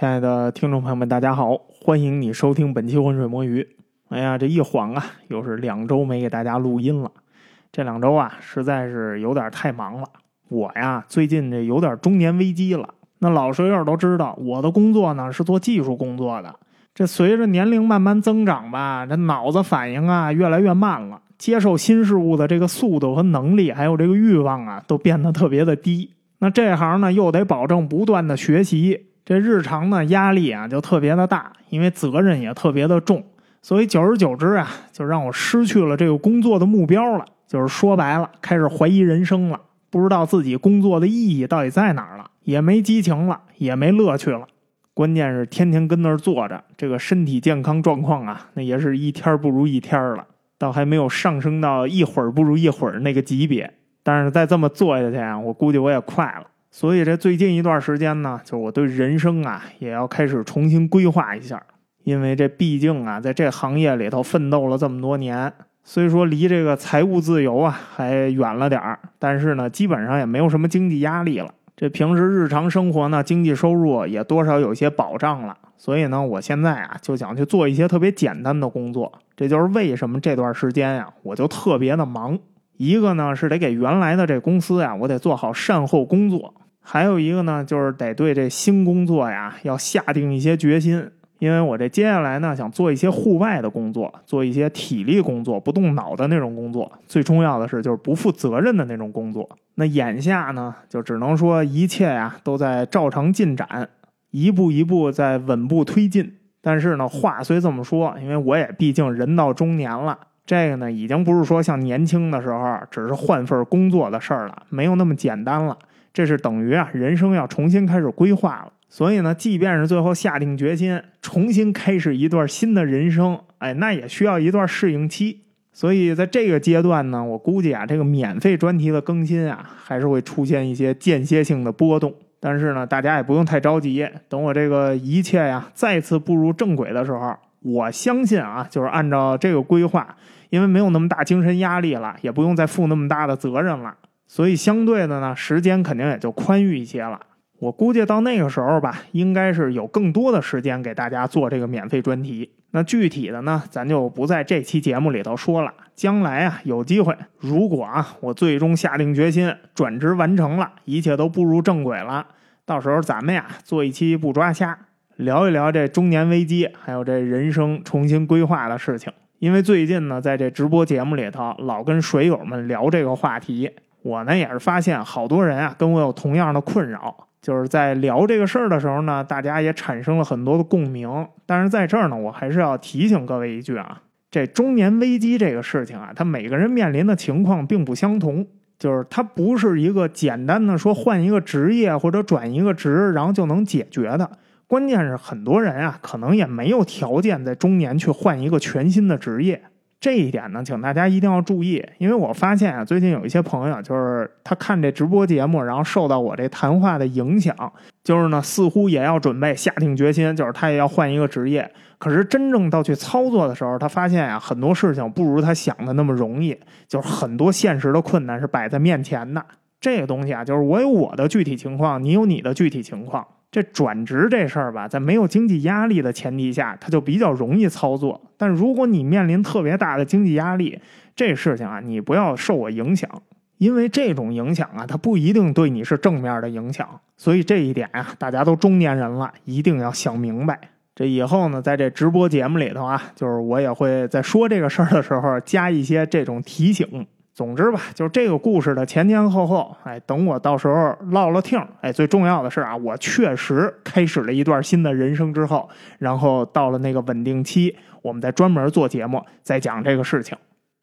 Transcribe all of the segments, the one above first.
亲爱的听众朋友们，大家好，欢迎你收听本期《浑水摸鱼》。哎呀，这一晃啊，又是两周没给大家录音了。这两周啊，实在是有点太忙了。我呀，最近这有点中年危机了。那老水友都知道，我的工作呢是做技术工作的。这随着年龄慢慢增长吧，这脑子反应啊越来越慢了，接受新事物的这个速度和能力，还有这个欲望啊，都变得特别的低。那这行呢，又得保证不断的学习。这日常呢压力啊就特别的大，因为责任也特别的重，所以久而久之啊，就让我失去了这个工作的目标了。就是说白了，开始怀疑人生了，不知道自己工作的意义到底在哪儿了，也没激情了，也没乐趣了。关键是天天跟那儿坐着，这个身体健康状况啊，那也是一天不如一天了，倒还没有上升到一会儿不如一会儿那个级别。但是再这么做下去啊，我估计我也快了。所以这最近一段时间呢，就是我对人生啊也要开始重新规划一下，因为这毕竟啊在这行业里头奋斗了这么多年，虽说离这个财务自由啊还远了点儿，但是呢基本上也没有什么经济压力了。这平时日常生活呢经济收入也多少有些保障了，所以呢我现在啊就想去做一些特别简单的工作。这就是为什么这段时间呀我就特别的忙。一个呢是得给原来的这公司呀，我得做好善后工作；还有一个呢就是得对这新工作呀要下定一些决心，因为我这接下来呢想做一些户外的工作，做一些体力工作、不动脑的那种工作。最重要的是就是不负责任的那种工作。那眼下呢就只能说一切呀都在照常进展，一步一步在稳步推进。但是呢话虽这么说，因为我也毕竟人到中年了。这个呢，已经不是说像年轻的时候只是换份工作的事儿了，没有那么简单了。这是等于啊，人生要重新开始规划了。所以呢，即便是最后下定决心重新开始一段新的人生，哎，那也需要一段适应期。所以在这个阶段呢，我估计啊，这个免费专题的更新啊，还是会出现一些间歇性的波动。但是呢，大家也不用太着急，等我这个一切呀再次步入正轨的时候，我相信啊，就是按照这个规划。因为没有那么大精神压力了，也不用再负那么大的责任了，所以相对的呢，时间肯定也就宽裕一些了。我估计到那个时候吧，应该是有更多的时间给大家做这个免费专题。那具体的呢，咱就不在这期节目里头说了。将来啊，有机会，如果啊，我最终下定决心转职完成了，一切都步入正轨了，到时候咱们呀，做一期不抓瞎，聊一聊这中年危机，还有这人生重新规划的事情。因为最近呢，在这直播节目里头，老跟水友们聊这个话题，我呢也是发现好多人啊跟我有同样的困扰，就是在聊这个事儿的时候呢，大家也产生了很多的共鸣。但是在这儿呢，我还是要提醒各位一句啊，这中年危机这个事情啊，它每个人面临的情况并不相同，就是它不是一个简单的说换一个职业或者转一个职，然后就能解决的。关键是很多人啊，可能也没有条件在中年去换一个全新的职业。这一点呢，请大家一定要注意，因为我发现啊，最近有一些朋友，就是他看这直播节目，然后受到我这谈话的影响，就是呢，似乎也要准备下定决心，就是他也要换一个职业。可是真正到去操作的时候，他发现啊，很多事情不如他想的那么容易，就是很多现实的困难是摆在面前的。这个东西啊，就是我有我的具体情况，你有你的具体情况。这转职这事儿吧，在没有经济压力的前提下，它就比较容易操作。但如果你面临特别大的经济压力，这事情啊，你不要受我影响，因为这种影响啊，它不一定对你是正面的影响。所以这一点啊，大家都中年人了，一定要想明白。这以后呢，在这直播节目里头啊，就是我也会在说这个事儿的时候加一些这种提醒。总之吧，就是这个故事的前前后后，哎，等我到时候落了听，哎，最重要的是啊，我确实开始了一段新的人生之后，然后到了那个稳定期，我们再专门做节目，再讲这个事情。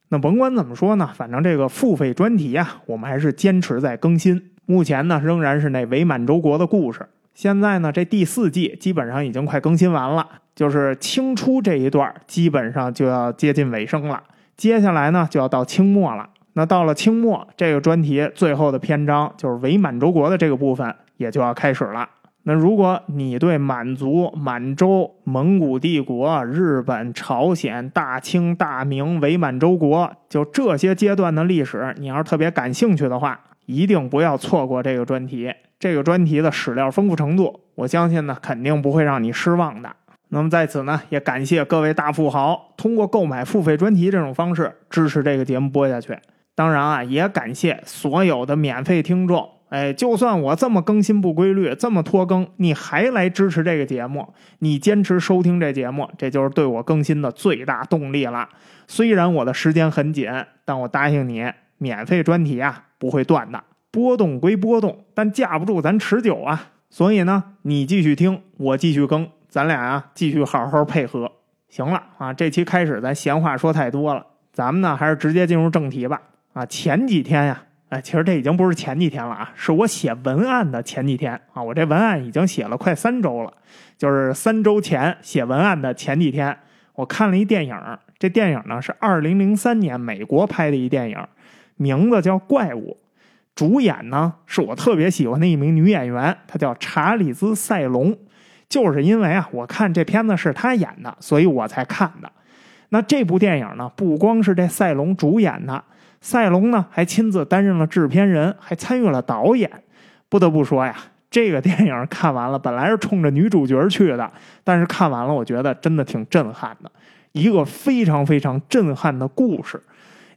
那甭管怎么说呢，反正这个付费专题啊，我们还是坚持在更新。目前呢，仍然是那伪满洲国的故事。现在呢，这第四季基本上已经快更新完了，就是清初这一段基本上就要接近尾声了。接下来呢，就要到清末了。那到了清末，这个专题最后的篇章就是伪满洲国的这个部分也就要开始了。那如果你对满族、满洲、蒙古帝国、日本、朝鲜、大清、大明、伪满洲国，就这些阶段的历史，你要是特别感兴趣的话，一定不要错过这个专题。这个专题的史料丰富程度，我相信呢肯定不会让你失望的。那么在此呢，也感谢各位大富豪通过购买付费专题这种方式支持这个节目播下去。当然啊，也感谢所有的免费听众。哎，就算我这么更新不规律，这么拖更，你还来支持这个节目，你坚持收听这节目，这就是对我更新的最大动力了。虽然我的时间很紧，但我答应你，免费专题啊不会断的。波动归波动，但架不住咱持久啊。所以呢，你继续听，我继续更。咱俩啊，继续好好配合。行了啊，这期开始，咱闲话说太多了，咱们呢还是直接进入正题吧。啊，前几天呀，哎，其实这已经不是前几天了啊，是我写文案的前几天啊。我这文案已经写了快三周了，就是三周前写文案的前几天，我看了一电影。这电影呢是二零零三年美国拍的一电影，名字叫《怪物》，主演呢是我特别喜欢的一名女演员，她叫查理兹·塞隆。就是因为啊，我看这片子是她演的，所以我才看的。那这部电影呢，不光是这赛隆主演的，赛隆呢还亲自担任了制片人，还参与了导演。不得不说呀，这个电影看完了，本来是冲着女主角去的，但是看完了，我觉得真的挺震撼的，一个非常非常震撼的故事。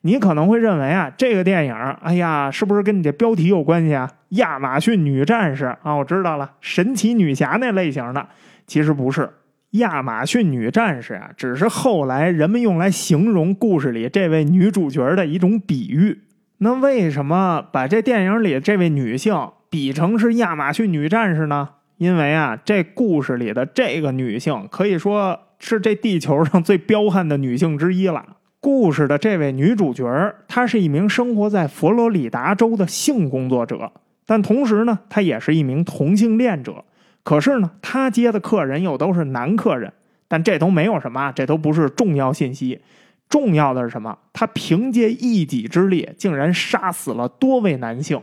你可能会认为啊，这个电影，哎呀，是不是跟你这标题有关系啊？亚马逊女战士啊，我知道了，神奇女侠那类型的，其实不是。亚马逊女战士啊，只是后来人们用来形容故事里这位女主角的一种比喻。那为什么把这电影里这位女性比成是亚马逊女战士呢？因为啊，这故事里的这个女性可以说是这地球上最彪悍的女性之一了。故事的这位女主角，她是一名生活在佛罗里达州的性工作者，但同时呢，她也是一名同性恋者。可是呢，他接的客人又都是男客人，但这都没有什么，这都不是重要信息。重要的是什么？他凭借一己之力，竟然杀死了多位男性，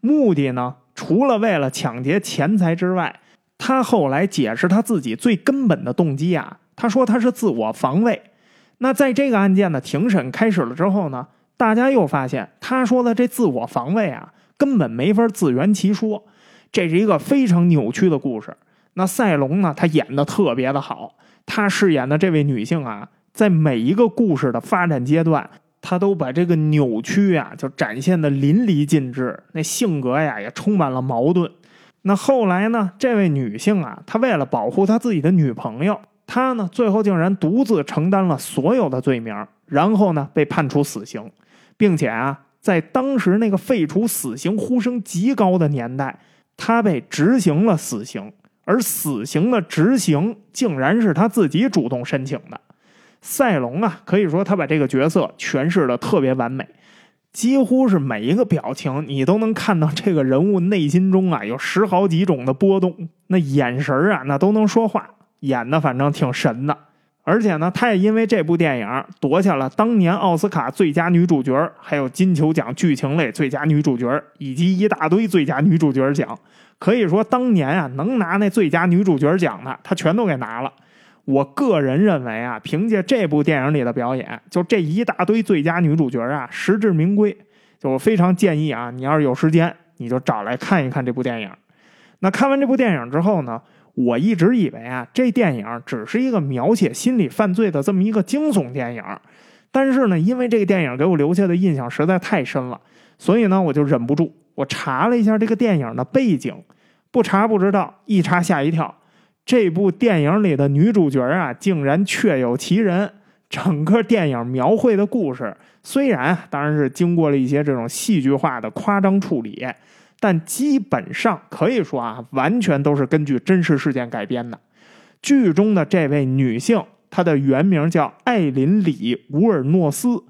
目的呢，除了为了抢劫钱财之外，他后来解释他自己最根本的动机啊，他说他是自我防卫。那在这个案件的庭审开始了之后呢，大家又发现他说的这自我防卫啊，根本没法自圆其说，这是一个非常扭曲的故事。那赛龙呢，他演的特别的好，他饰演的这位女性啊，在每一个故事的发展阶段，他都把这个扭曲啊，就展现的淋漓尽致。那性格呀，也充满了矛盾。那后来呢，这位女性啊，她为了保护她自己的女朋友。她呢，最后竟然独自承担了所有的罪名，然后呢，被判处死刑，并且啊，在当时那个废除死刑呼声极高的年代，他被执行了死刑，而死刑的执行竟然是他自己主动申请的。赛隆啊，可以说他把这个角色诠释的特别完美，几乎是每一个表情，你都能看到这个人物内心中啊有十好几种的波动，那眼神啊，那都能说话。演的反正挺神的，而且呢，她也因为这部电影夺下了当年奥斯卡最佳女主角，还有金球奖剧情类最佳女主角，以及一大堆最佳女主角奖。可以说，当年啊，能拿那最佳女主角奖的，她全都给拿了。我个人认为啊，凭借这部电影里的表演，就这一大堆最佳女主角啊，实至名归。就我非常建议啊，你要是有时间，你就找来看一看这部电影。那看完这部电影之后呢？我一直以为啊，这电影只是一个描写心理犯罪的这么一个惊悚电影，但是呢，因为这个电影给我留下的印象实在太深了，所以呢，我就忍不住我查了一下这个电影的背景，不查不知道，一查吓一跳，这部电影里的女主角啊，竟然确有其人。整个电影描绘的故事，虽然当然是经过了一些这种戏剧化的夸张处理。但基本上可以说啊，完全都是根据真实事件改编的。剧中的这位女性，她的原名叫艾琳里·乌尔诺斯。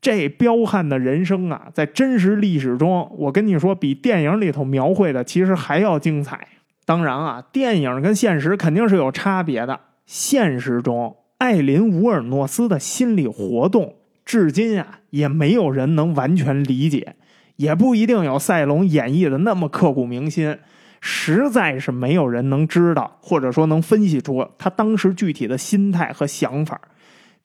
这彪悍的人生啊，在真实历史中，我跟你说，比电影里头描绘的其实还要精彩。当然啊，电影跟现实肯定是有差别的。现实中，艾琳·乌尔诺斯的心理活动，至今啊，也没有人能完全理解。也不一定有赛龙演绎的那么刻骨铭心，实在是没有人能知道，或者说能分析出他当时具体的心态和想法。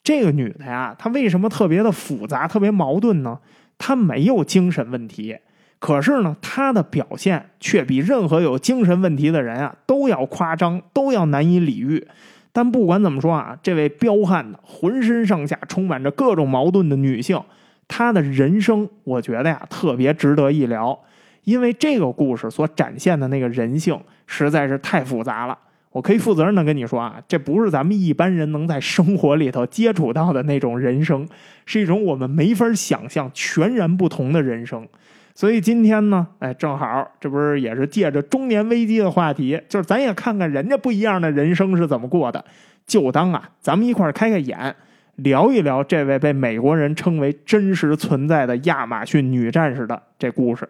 这个女的呀，她为什么特别的复杂、特别矛盾呢？她没有精神问题，可是呢，她的表现却比任何有精神问题的人啊都要夸张，都要难以理喻。但不管怎么说啊，这位彪悍的、浑身上下充满着各种矛盾的女性，他的人生，我觉得呀，特别值得一聊。因为这个故事所展现的那个人性实在是太复杂了。我可以负责任的跟你说啊，这不是咱们一般人能在生活里头接触到的那种人生，是一种我们没法想象、全然不同的人生。所以今天呢，哎，正好这不是也是借着中年危机的话题，就是咱也看看人家不一样的人生是怎么过的，就当啊，咱们一块开开眼，聊一聊这位被美国人称为真实存在的亚马逊女战士的这故事。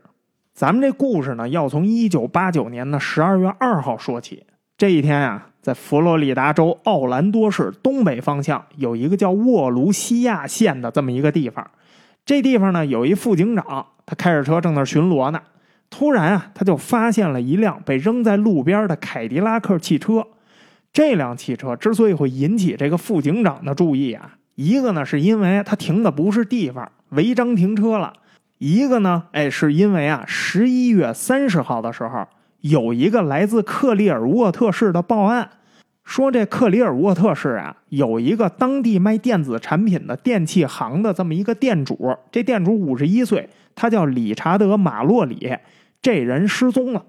咱们这故事呢，要从一九八九年的十二月二号说起。这一天啊，在佛罗里达州奥兰多市东北方向有一个叫沃卢西亚县的这么一个地方。这地方呢，有一副警长，他开着车正在巡逻呢。突然啊，他就发现了一辆被扔在路边的凯迪拉克汽车。这辆汽车之所以会引起这个副警长的注意啊，一个呢是因为他停的不是地方，违章停车了；一个呢，哎，是因为啊，十一月三十号的时候，有一个来自克里尔沃特市的报案。说这克里尔沃特市啊，有一个当地卖电子产品的电器行的这么一个店主，这店主五十一岁，他叫理查德·马洛里，这人失踪了。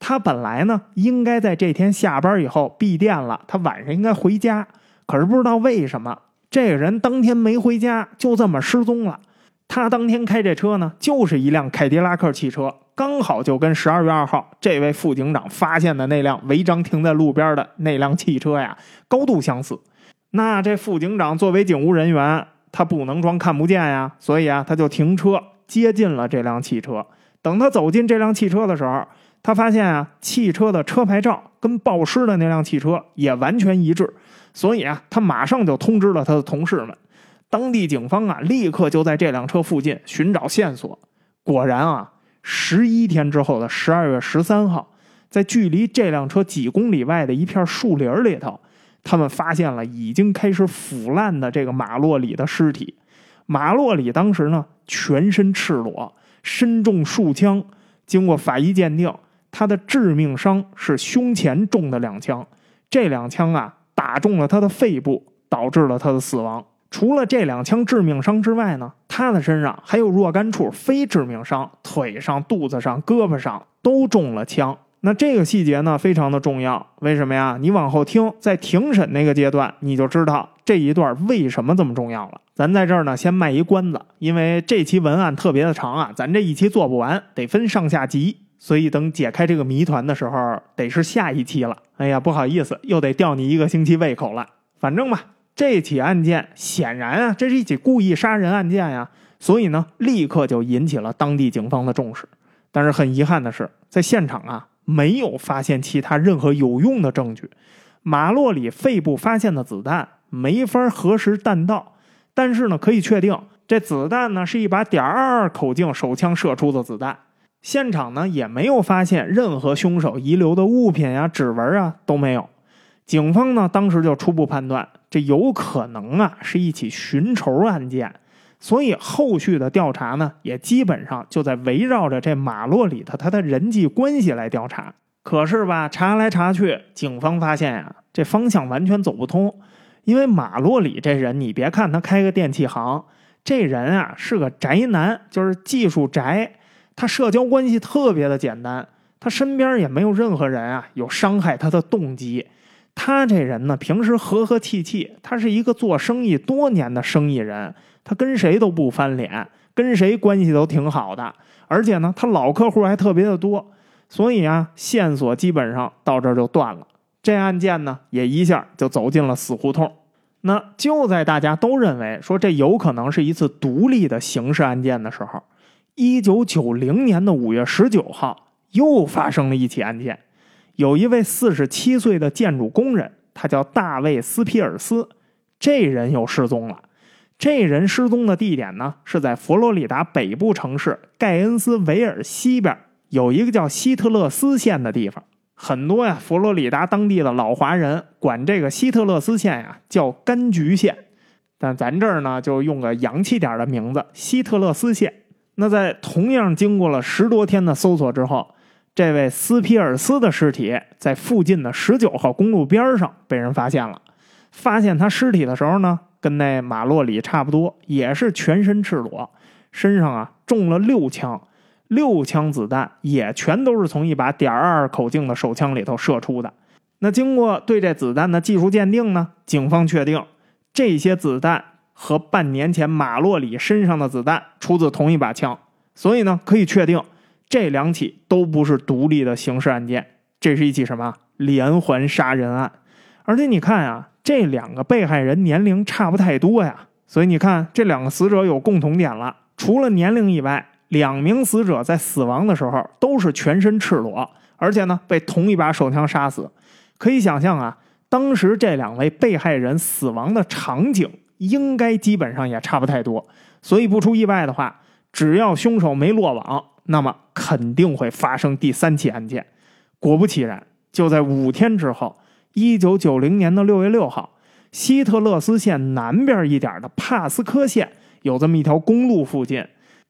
他本来呢，应该在这天下班以后闭店了，他晚上应该回家，可是不知道为什么，这个人当天没回家，就这么失踪了。他当天开这车呢，就是一辆凯迪拉克汽车。刚好就跟十二月二号这位副警长发现的那辆违章停在路边的那辆汽车呀，高度相似。那这副警长作为警务人员，他不能装看不见呀，所以啊，他就停车接近了这辆汽车。等他走进这辆汽车的时候，他发现啊，汽车的车牌照跟报失的那辆汽车也完全一致，所以啊，他马上就通知了他的同事们。当地警方啊，立刻就在这辆车附近寻找线索。果然啊。十一天之后的十二月十三号，在距离这辆车几公里外的一片树林里头，他们发现了已经开始腐烂的这个马洛里的尸体。马洛里当时呢，全身赤裸，身中数枪。经过法医鉴定，他的致命伤是胸前中的两枪，这两枪啊，打中了他的肺部，导致了他的死亡。除了这两枪致命伤之外呢，他的身上还有若干处非致命伤，腿上、肚子上、胳膊上都中了枪。那这个细节呢，非常的重要。为什么呀？你往后听，在庭审那个阶段，你就知道这一段为什么这么重要了。咱在这儿呢，先卖一关子，因为这期文案特别的长啊，咱这一期做不完，得分上下集，所以等解开这个谜团的时候，得是下一期了。哎呀，不好意思，又得吊你一个星期胃口了。反正吧。这起案件显然啊，这是一起故意杀人案件呀，所以呢，立刻就引起了当地警方的重视。但是很遗憾的是，在现场啊，没有发现其他任何有用的证据。马洛里肺部发现的子弹没法核实弹道，但是呢，可以确定这子弹呢是一把点二二口径手枪射出的子弹。现场呢也没有发现任何凶手遗留的物品呀、指纹啊都没有。警方呢当时就初步判断。这有可能啊，是一起寻仇案件，所以后续的调查呢，也基本上就在围绕着这马洛里的他的人际关系来调查。可是吧，查来查去，警方发现呀，这方向完全走不通。因为马洛里这人，你别看他开个电器行，这人啊是个宅男，就是技术宅，他社交关系特别的简单，他身边也没有任何人啊有伤害他的动机。他这人呢，平时和和气气，他是一个做生意多年的生意人，他跟谁都不翻脸，跟谁关系都挺好的，而且呢，他老客户还特别的多，所以啊，线索基本上到这就断了，这案件呢，也一下就走进了死胡同。那就在大家都认为说这有可能是一次独立的刑事案件的时候，一九九零年的五月十九号，又发生了一起案件。有一位四十七岁的建筑工人，他叫大卫·斯皮尔斯，这人又失踪了。这人失踪的地点呢，是在佛罗里达北部城市盖恩斯维尔西边有一个叫希特勒斯县的地方。很多呀，佛罗里达当地的老华人管这个希特勒斯县呀叫柑橘县，但咱这儿呢就用个洋气点的名字——希特勒斯县。那在同样经过了十多天的搜索之后，这位斯皮尔斯的尸体在附近的十九号公路边上被人发现了。发现他尸体的时候呢，跟那马洛里差不多，也是全身赤裸，身上啊中了六枪，六枪子弹也全都是从一把点二口径的手枪里头射出的。那经过对这子弹的技术鉴定呢，警方确定这些子弹。和半年前马洛里身上的子弹出自同一把枪，所以呢，可以确定这两起都不是独立的刑事案件，这是一起什么连环杀人案？而且你看啊，这两个被害人年龄差不太多呀，所以你看这两个死者有共同点了，除了年龄以外，两名死者在死亡的时候都是全身赤裸，而且呢被同一把手枪杀死。可以想象啊，当时这两位被害人死亡的场景。应该基本上也差不太多，所以不出意外的话，只要凶手没落网，那么肯定会发生第三起案件。果不其然，就在五天之后，一九九零年的六月六号，希特勒斯县南边一点的帕斯科县有这么一条公路附近，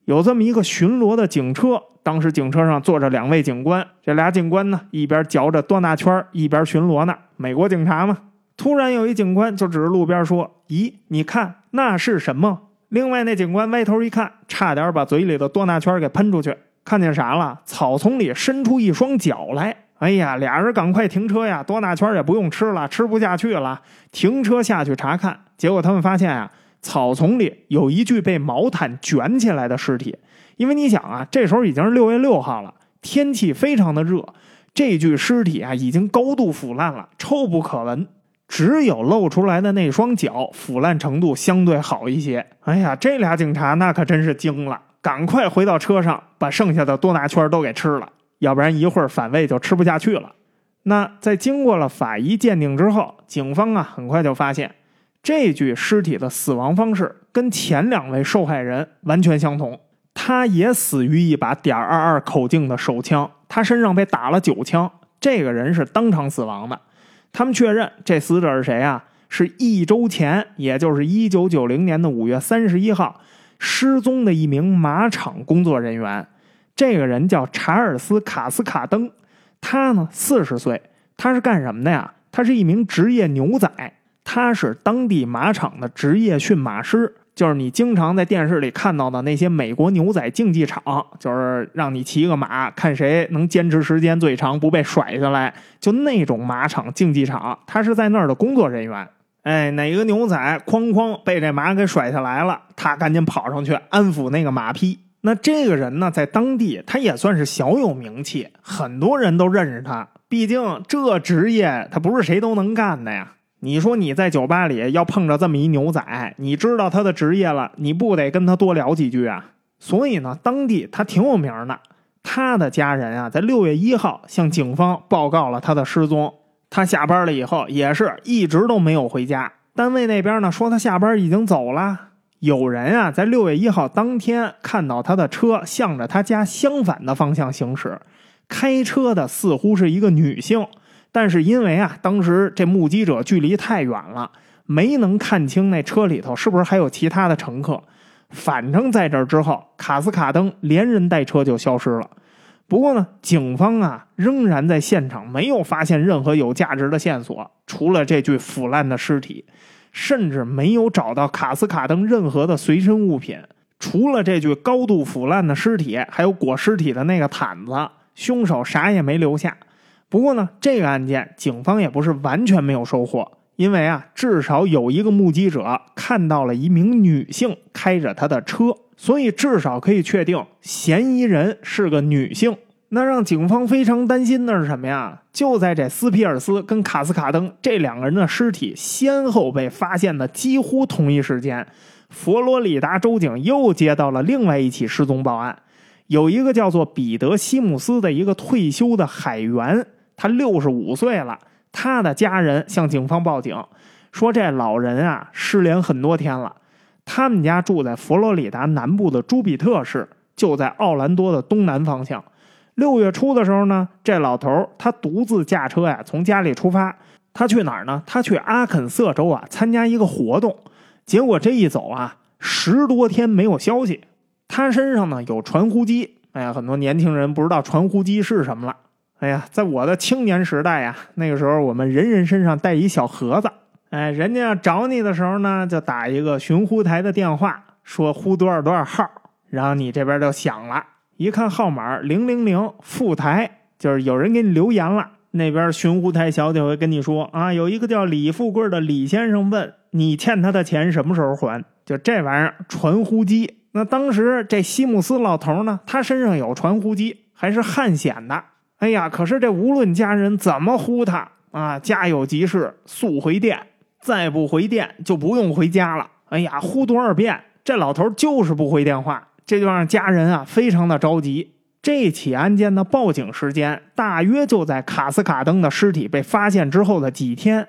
有这么一个巡逻的警车。当时警车上坐着两位警官，这俩警官呢，一边嚼着多纳圈，一边巡逻呢。美国警察嘛。突然有一警官就指着路边说：“咦，你看那是什么？”另外那警官歪头一看，差点把嘴里的多纳圈给喷出去。看见啥了？草丛里伸出一双脚来。哎呀，俩人赶快停车呀！多纳圈也不用吃了，吃不下去了。停车下去查看，结果他们发现啊，草丛里有一具被毛毯卷起来的尸体。因为你想啊，这时候已经是六月六号了，天气非常的热，这具尸体啊已经高度腐烂了，臭不可闻。只有露出来的那双脚腐烂程度相对好一些。哎呀，这俩警察那可真是惊了，赶快回到车上，把剩下的多拿圈都给吃了，要不然一会儿反胃就吃不下去了。那在经过了法医鉴定之后，警方啊很快就发现，这具尸体的死亡方式跟前两位受害人完全相同，他也死于一把点二二口径的手枪，他身上被打了九枪，这个人是当场死亡的。他们确认这死者是谁啊？是一周前，也就是一九九零年的五月三十一号失踪的一名马场工作人员。这个人叫查尔斯·卡斯卡登，他呢四十岁，他是干什么的呀？他是一名职业牛仔，他是当地马场的职业驯马师。就是你经常在电视里看到的那些美国牛仔竞技场，就是让你骑个马，看谁能坚持时间最长，不被甩下来，就那种马场竞技场。他是在那儿的工作人员。哎，哪个牛仔哐哐被这马给甩下来了，他赶紧跑上去安抚那个马匹。那这个人呢，在当地他也算是小有名气，很多人都认识他。毕竟这职业他不是谁都能干的呀。你说你在酒吧里要碰着这么一牛仔，你知道他的职业了，你不得跟他多聊几句啊？所以呢，当地他挺有名的。他的家人啊，在六月一号向警方报告了他的失踪。他下班了以后，也是一直都没有回家。单位那边呢，说他下班已经走了。有人啊，在六月一号当天看到他的车向着他家相反的方向行驶，开车的似乎是一个女性。但是因为啊，当时这目击者距离太远了，没能看清那车里头是不是还有其他的乘客。反正在这之后，卡斯卡登连人带车就消失了。不过呢，警方啊仍然在现场没有发现任何有价值的线索，除了这具腐烂的尸体，甚至没有找到卡斯卡登任何的随身物品。除了这具高度腐烂的尸体，还有裹尸体的那个毯子，凶手啥也没留下。不过呢，这个案件警方也不是完全没有收获，因为啊，至少有一个目击者看到了一名女性开着他的车，所以至少可以确定嫌疑人是个女性。那让警方非常担心的是什么呀？就在这斯皮尔斯跟卡斯卡登这两个人的尸体先后被发现的几乎同一时间，佛罗里达州警又接到了另外一起失踪报案，有一个叫做彼得西姆斯的一个退休的海员。他六十五岁了，他的家人向警方报警，说这老人啊失联很多天了。他们家住在佛罗里达南部的朱比特市，就在奥兰多的东南方向。六月初的时候呢，这老头他独自驾车呀从家里出发，他去哪儿呢？他去阿肯色州啊参加一个活动。结果这一走啊，十多天没有消息。他身上呢有传呼机。哎呀，很多年轻人不知道传呼机是什么了。哎呀，在我的青年时代呀，那个时候我们人人身上带一小盒子。哎，人家要找你的时候呢，就打一个寻呼台的电话，说呼多少多少号，然后你这边就响了。一看号码零零零副台，就是有人给你留言了。那边寻呼台小姐会跟你说啊，有一个叫李富贵的李先生问你欠他的钱什么时候还？就这玩意儿传呼机。那当时这西姆斯老头呢，他身上有传呼机，还是汉显的。哎呀，可是这无论家人怎么呼他啊，家有急事速回电。再不回电就不用回家了。哎呀，呼多少遍，这老头就是不回电话，这就让家人啊非常的着急。这起案件的报警时间大约就在卡斯卡登的尸体被发现之后的几天。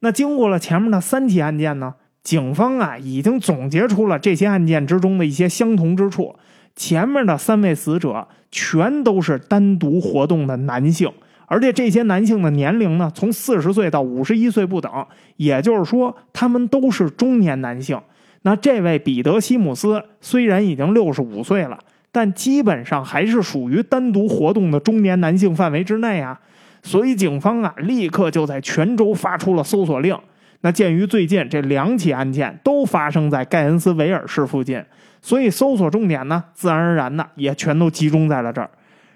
那经过了前面的三起案件呢，警方啊已经总结出了这些案件之中的一些相同之处。前面的三位死者全都是单独活动的男性。而且这些男性的年龄呢，从四十岁到五十一岁不等，也就是说，他们都是中年男性。那这位彼得·西姆斯虽然已经六十五岁了，但基本上还是属于单独活动的中年男性范围之内啊。所以警方啊，立刻就在全州发出了搜索令。那鉴于最近这两起案件都发生在盖恩斯维尔市附近，所以搜索重点呢，自然而然的也全都集中在了这儿。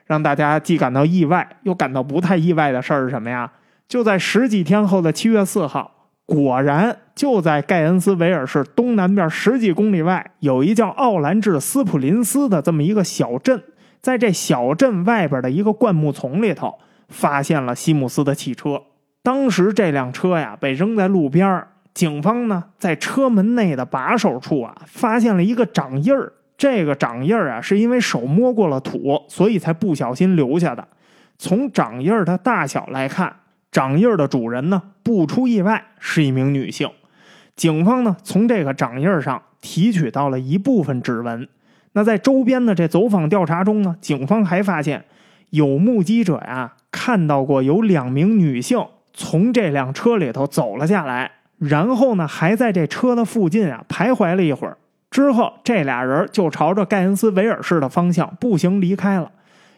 让大家既感到意外又感到不太意外的事儿是什么呀？就在十几天后的七月四号，果然就在盖恩斯维尔市东南边十几公里外，有一叫奥兰治斯普林斯的这么一个小镇，在这小镇外边的一个灌木丛里头，发现了西姆斯的汽车。当时这辆车呀被扔在路边，警方呢在车门内的把手处啊发现了一个掌印儿。这个掌印儿啊，是因为手摸过了土，所以才不小心留下的。从掌印儿的大小来看，掌印儿的主人呢，不出意外是一名女性。警方呢，从这个掌印儿上提取到了一部分指纹。那在周边的这走访调查中呢，警方还发现有目击者呀，看到过有两名女性从这辆车里头走了下来，然后呢，还在这车的附近啊徘徊了一会儿。之后，这俩人就朝着盖恩斯维尔市的方向步行离开了。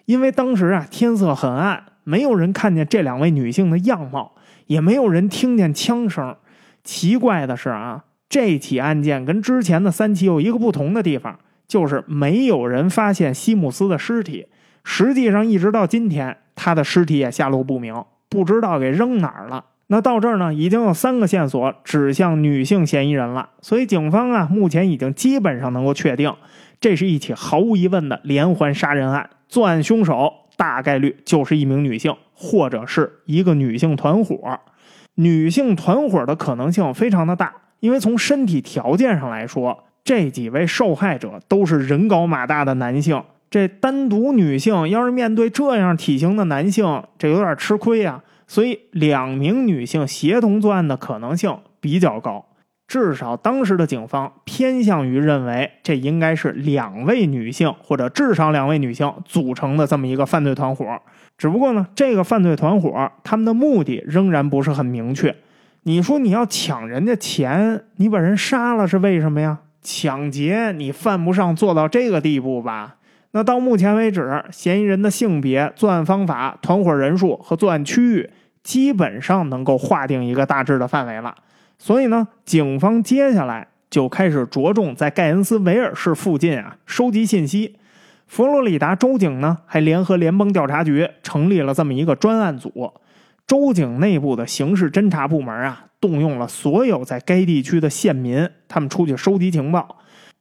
因为当时啊，天色很暗，没有人看见这两位女性的样貌，也没有人听见枪声。奇怪的是啊，这起案件跟之前的三起有一个不同的地方，就是没有人发现西姆斯的尸体。实际上，一直到今天，他的尸体也下落不明，不知道给扔哪儿了。那到这儿呢，已经有三个线索指向女性嫌疑人了，所以警方啊，目前已经基本上能够确定，这是一起毫无疑问的连环杀人案，作案凶手大概率就是一名女性，或者是一个女性团伙。女性团伙的可能性非常的大，因为从身体条件上来说，这几位受害者都是人高马大的男性，这单独女性要是面对这样体型的男性，这有点吃亏呀。所以，两名女性协同作案的可能性比较高，至少当时的警方偏向于认为这应该是两位女性或者至少两位女性组成的这么一个犯罪团伙。只不过呢，这个犯罪团伙他们的目的仍然不是很明确。你说你要抢人家钱，你把人杀了是为什么呀？抢劫你犯不上做到这个地步吧？那到目前为止，嫌疑人的性别、作案方法、团伙人数和作案区域。基本上能够划定一个大致的范围了，所以呢，警方接下来就开始着重在盖恩斯维尔市附近啊收集信息。佛罗里达州警呢还联合联邦调查局成立了这么一个专案组，州警内部的刑事侦查部门啊动用了所有在该地区的县民，他们出去收集情报。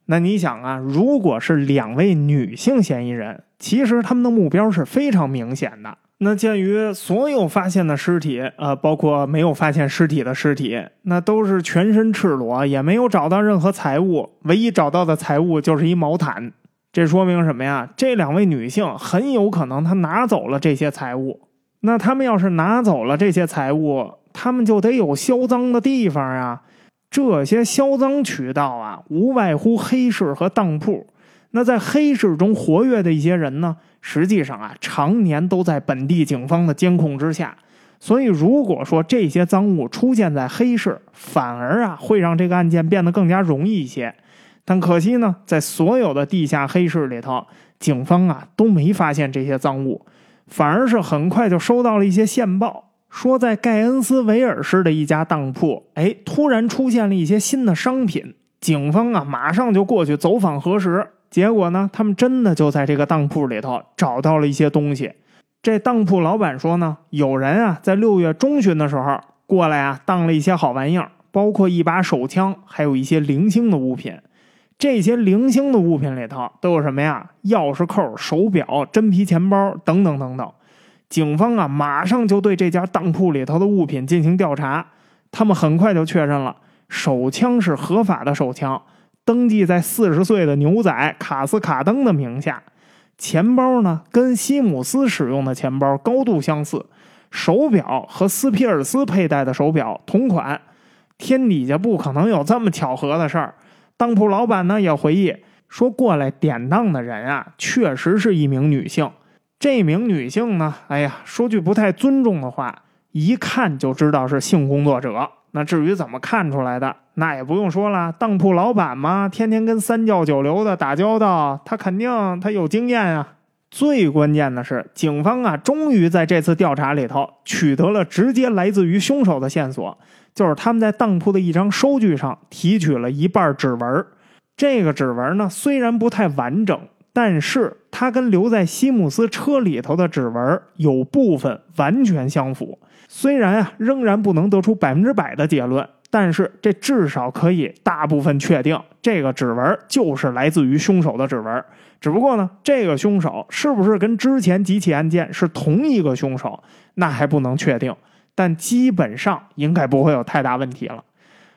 那你想啊，如果是两位女性嫌疑人，其实他们的目标是非常明显的。那鉴于所有发现的尸体，呃，包括没有发现尸体的尸体，那都是全身赤裸，也没有找到任何财物，唯一找到的财物就是一毛毯。这说明什么呀？这两位女性很有可能她拿走了这些财物。那他们要是拿走了这些财物，他们就得有销赃的地方啊。这些销赃渠道啊，无外乎黑市和当铺。那在黑市中活跃的一些人呢？实际上啊，常年都在本地警方的监控之下，所以如果说这些赃物出现在黑市，反而啊会让这个案件变得更加容易一些。但可惜呢，在所有的地下黑市里头，警方啊都没发现这些赃物，反而是很快就收到了一些线报，说在盖恩斯维尔市的一家当铺，哎，突然出现了一些新的商品。警方啊，马上就过去走访核实。结果呢，他们真的就在这个当铺里头找到了一些东西。这当铺老板说呢，有人啊在六月中旬的时候过来啊当了一些好玩意儿，包括一把手枪，还有一些零星的物品。这些零星的物品里头都有什么呀？钥匙扣、手表、真皮钱包等等等等。警方啊，马上就对这家当铺里头的物品进行调查。他们很快就确认了，手枪是合法的手枪。登记在四十岁的牛仔卡斯卡登的名下，钱包呢跟西姆斯使用的钱包高度相似，手表和斯皮尔斯佩戴的手表同款，天底下不可能有这么巧合的事儿。当铺老板呢也回忆说，过来典当的人啊，确实是一名女性。这名女性呢，哎呀，说句不太尊重的话，一看就知道是性工作者。那至于怎么看出来的？那也不用说了，当铺老板嘛，天天跟三教九流的打交道，他肯定他有经验啊。最关键的是，警方啊，终于在这次调查里头取得了直接来自于凶手的线索，就是他们在当铺的一张收据上提取了一半指纹。这个指纹呢，虽然不太完整，但是他跟留在西姆斯车里头的指纹有部分完全相符。虽然啊，仍然不能得出百分之百的结论。但是这至少可以大部分确定，这个指纹就是来自于凶手的指纹。只不过呢，这个凶手是不是跟之前几起案件是同一个凶手，那还不能确定。但基本上应该不会有太大问题了。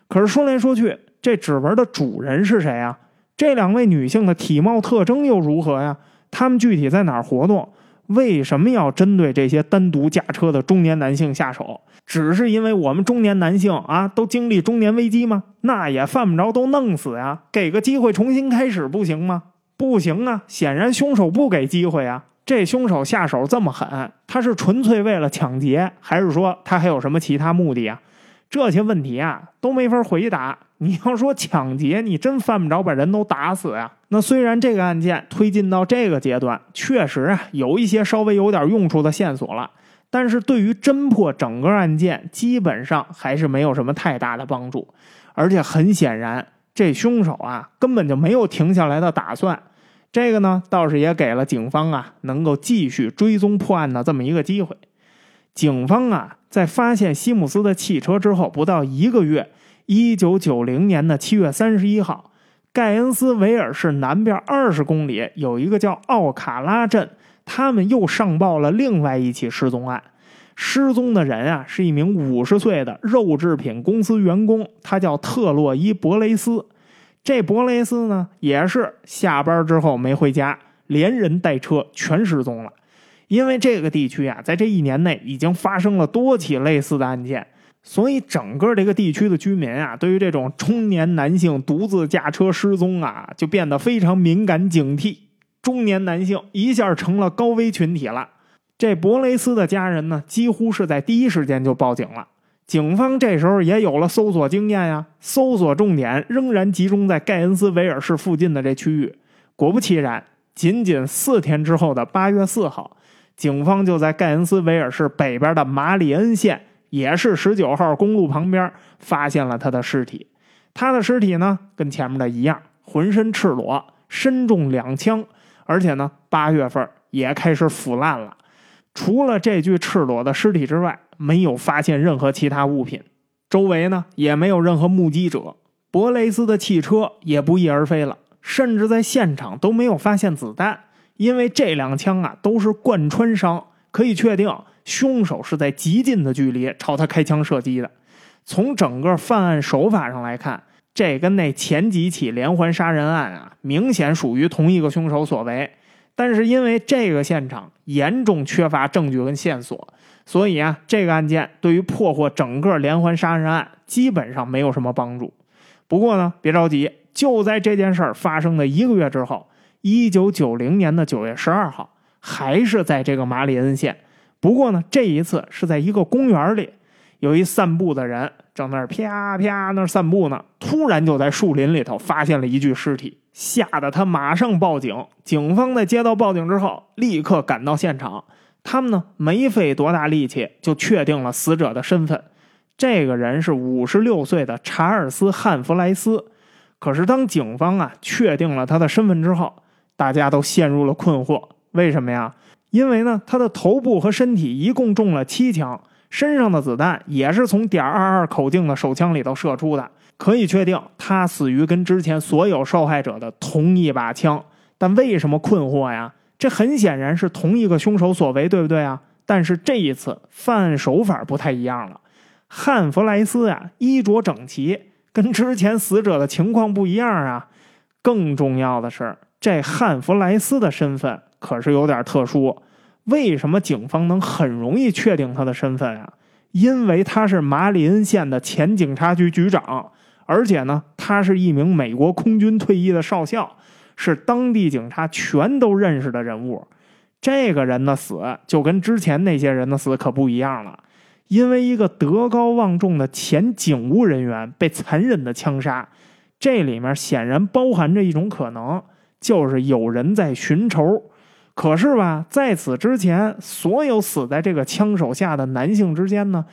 可是说来说去，这指纹的主人是谁啊？这两位女性的体貌特征又如何呀？她们具体在哪儿活动？为什么要针对这些单独驾车的中年男性下手？只是因为我们中年男性啊，都经历中年危机吗？那也犯不着都弄死呀！给个机会重新开始不行吗？不行啊！显然凶手不给机会啊！这凶手下手这么狠，他是纯粹为了抢劫，还是说他还有什么其他目的啊？这些问题啊都没法回答。你要说抢劫，你真犯不着把人都打死呀。那虽然这个案件推进到这个阶段，确实啊有一些稍微有点用处的线索了。但是对于侦破整个案件，基本上还是没有什么太大的帮助。而且很显然，这凶手啊根本就没有停下来的打算。这个呢，倒是也给了警方啊能够继续追踪破案的这么一个机会。警方啊在发现西姆斯的汽车之后不到一个月，一九九零年的七月三十一号，盖恩斯维尔市南边二十公里有一个叫奥卡拉镇。他们又上报了另外一起失踪案，失踪的人啊是一名五十岁的肉制品公司员工，他叫特洛伊·博雷斯。这博雷斯呢也是下班之后没回家，连人带车全失踪了。因为这个地区啊，在这一年内已经发生了多起类似的案件，所以整个这个地区的居民啊，对于这种中年男性独自驾车失踪啊，就变得非常敏感警惕。中年男性一下成了高危群体了。这博雷斯的家人呢，几乎是在第一时间就报警了。警方这时候也有了搜索经验呀，搜索重点仍然集中在盖恩斯维尔市附近的这区域。果不其然，仅仅四天之后的八月四号，警方就在盖恩斯维尔市北边的马里恩县，也是十九号公路旁边，发现了他的尸体。他的尸体呢，跟前面的一样，浑身赤裸，身中两枪。而且呢，八月份也开始腐烂了。除了这具赤裸的尸体之外，没有发现任何其他物品。周围呢，也没有任何目击者。博雷斯的汽车也不翼而飞了，甚至在现场都没有发现子弹，因为这两枪啊都是贯穿伤，可以确定凶手是在极近的距离朝他开枪射击的。从整个犯案手法上来看。这跟那前几起连环杀人案啊，明显属于同一个凶手所为。但是因为这个现场严重缺乏证据跟线索，所以啊，这个案件对于破获整个连环杀人案基本上没有什么帮助。不过呢，别着急，就在这件事儿发生的一个月之后，一九九零年的九月十二号，还是在这个马里恩县。不过呢，这一次是在一个公园里，有一散步的人。正那啪啪那散步呢，突然就在树林里头发现了一具尸体，吓得他马上报警。警方在接到报警之后，立刻赶到现场。他们呢没费多大力气就确定了死者的身份，这个人是五十六岁的查尔斯·汉弗莱斯。可是当警方啊确定了他的身份之后，大家都陷入了困惑。为什么呀？因为呢他的头部和身体一共中了七枪。身上的子弹也是从点二二口径的手枪里头射出的，可以确定他死于跟之前所有受害者的同一把枪。但为什么困惑呀？这很显然是同一个凶手所为，对不对啊？但是这一次犯案手法不太一样了。汉弗莱斯呀，衣着整齐，跟之前死者的情况不一样啊。更重要的是，这汉弗莱斯的身份可是有点特殊。为什么警方能很容易确定他的身份啊？因为他是马里恩县的前警察局局长，而且呢，他是一名美国空军退役的少校，是当地警察全都认识的人物。这个人的死就跟之前那些人的死可不一样了，因为一个德高望重的前警务人员被残忍的枪杀，这里面显然包含着一种可能，就是有人在寻仇。可是吧，在此之前，所有死在这个枪手下的男性之间呢，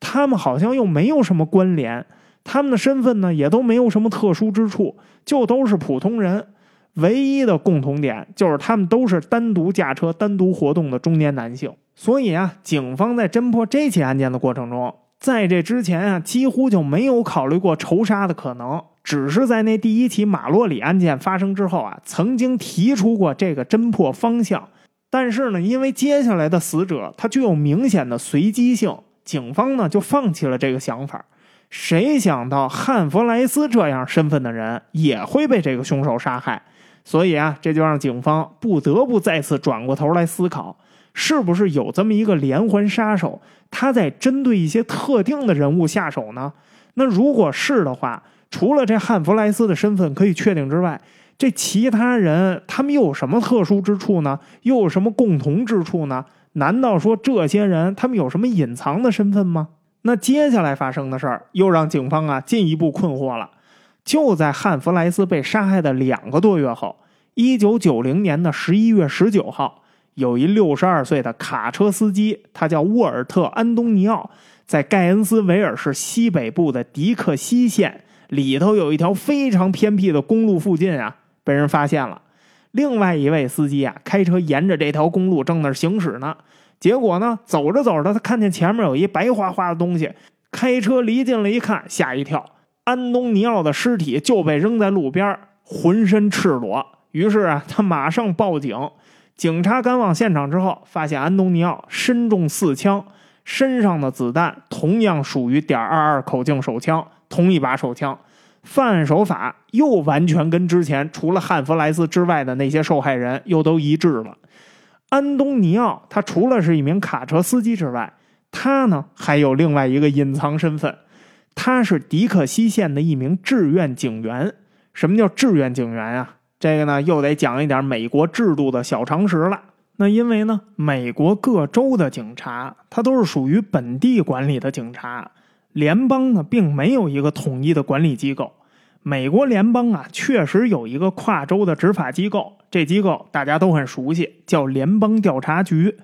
他们好像又没有什么关联，他们的身份呢也都没有什么特殊之处，就都是普通人。唯一的共同点就是他们都是单独驾车、单独活动的中年男性。所以啊，警方在侦破这起案件的过程中，在这之前啊，几乎就没有考虑过仇杀的可能。只是在那第一起马洛里案件发生之后啊，曾经提出过这个侦破方向，但是呢，因为接下来的死者他具有明显的随机性，警方呢就放弃了这个想法。谁想到汉弗莱斯这样身份的人也会被这个凶手杀害？所以啊，这就让警方不得不再次转过头来思考，是不是有这么一个连环杀手，他在针对一些特定的人物下手呢？那如果是的话，除了这汉弗莱斯的身份可以确定之外，这其他人他们又有什么特殊之处呢？又有什么共同之处呢？难道说这些人他们有什么隐藏的身份吗？那接下来发生的事儿又让警方啊进一步困惑了。就在汉弗莱斯被杀害的两个多月后，一九九零年的十一月十九号，有一六十二岁的卡车司机，他叫沃尔特·安东尼奥，在盖恩斯维尔市西北部的迪克西县。里头有一条非常偏僻的公路，附近啊被人发现了。另外一位司机啊开车沿着这条公路正那行驶呢，结果呢走着走着，他看见前面有一白花花的东西，开车离近了一看，吓一跳，安东尼奥的尸体就被扔在路边，浑身赤裸。于是啊他马上报警。警察赶往现场之后，发现安东尼奥身中四枪，身上的子弹同样属于点二二口径手枪。同一把手枪，犯案手法又完全跟之前除了汉弗莱斯之外的那些受害人又都一致了。安东尼奥他除了是一名卡车司机之外，他呢还有另外一个隐藏身份，他是迪克西县的一名志愿警员。什么叫志愿警员啊？这个呢又得讲一点美国制度的小常识了。那因为呢，美国各州的警察他都是属于本地管理的警察。联邦呢，并没有一个统一的管理机构。美国联邦啊，确实有一个跨州的执法机构，这机构大家都很熟悉，叫联邦调查局。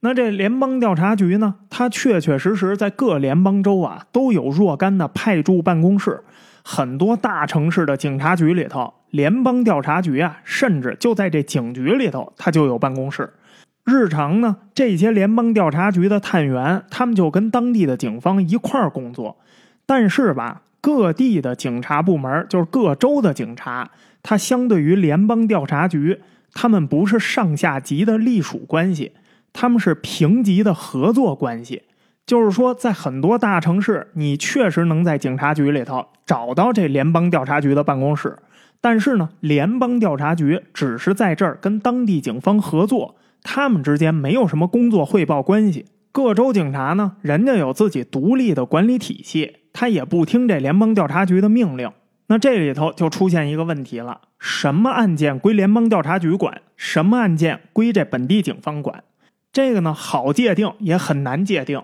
那这联邦调查局呢，它确确实实在各联邦州啊都有若干的派驻办公室。很多大城市的警察局里头，联邦调查局啊，甚至就在这警局里头，它就有办公室。日常呢，这些联邦调查局的探员，他们就跟当地的警方一块儿工作。但是吧，各地的警察部门，就是各州的警察，他相对于联邦调查局，他们不是上下级的隶属关系，他们是平级的合作关系。就是说，在很多大城市，你确实能在警察局里头找到这联邦调查局的办公室，但是呢，联邦调查局只是在这儿跟当地警方合作。他们之间没有什么工作汇报关系。各州警察呢，人家有自己独立的管理体系，他也不听这联邦调查局的命令。那这里头就出现一个问题了：什么案件归联邦调查局管，什么案件归这本地警方管？这个呢，好界定也很难界定。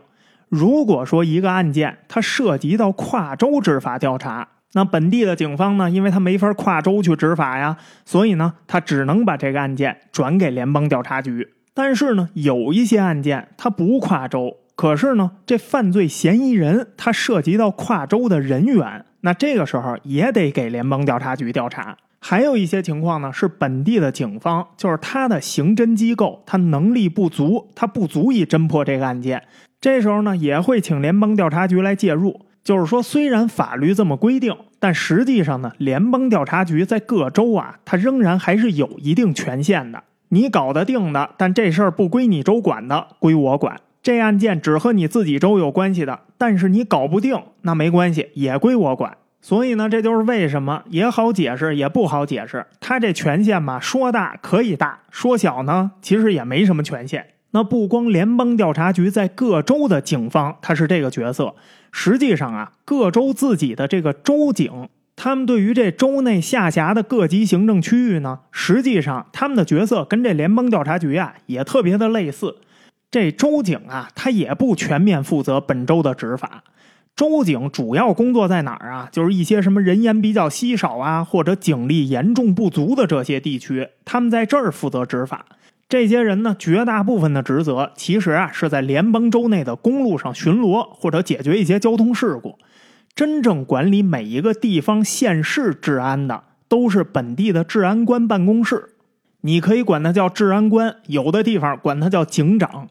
如果说一个案件它涉及到跨州执法调查，那本地的警方呢，因为他没法跨州去执法呀，所以呢，他只能把这个案件转给联邦调查局。但是呢，有一些案件他不跨州，可是呢，这犯罪嫌疑人他涉及到跨州的人员，那这个时候也得给联邦调查局调查。还有一些情况呢，是本地的警方，就是他的刑侦机构，他能力不足，他不足以侦破这个案件。这时候呢，也会请联邦调查局来介入。就是说，虽然法律这么规定，但实际上呢，联邦调查局在各州啊，它仍然还是有一定权限的。你搞得定的，但这事儿不归你州管的，归我管。这案件只和你自己州有关系的，但是你搞不定，那没关系，也归我管。所以呢，这就是为什么也好解释，也不好解释。他这权限嘛，说大可以大，说小呢，其实也没什么权限。那不光联邦调查局在各州的警方，他是这个角色。实际上啊，各州自己的这个州警，他们对于这州内下辖的各级行政区域呢，实际上他们的角色跟这联邦调查局啊也特别的类似。这州警啊，他也不全面负责本州的执法。州警主要工作在哪儿啊？就是一些什么人烟比较稀少啊，或者警力严重不足的这些地区，他们在这儿负责执法。这些人呢，绝大部分的职责其实啊是在联邦州内的公路上巡逻或者解决一些交通事故。真正管理每一个地方县市治安的，都是本地的治安官办公室。你可以管他叫治安官，有的地方管他叫警长。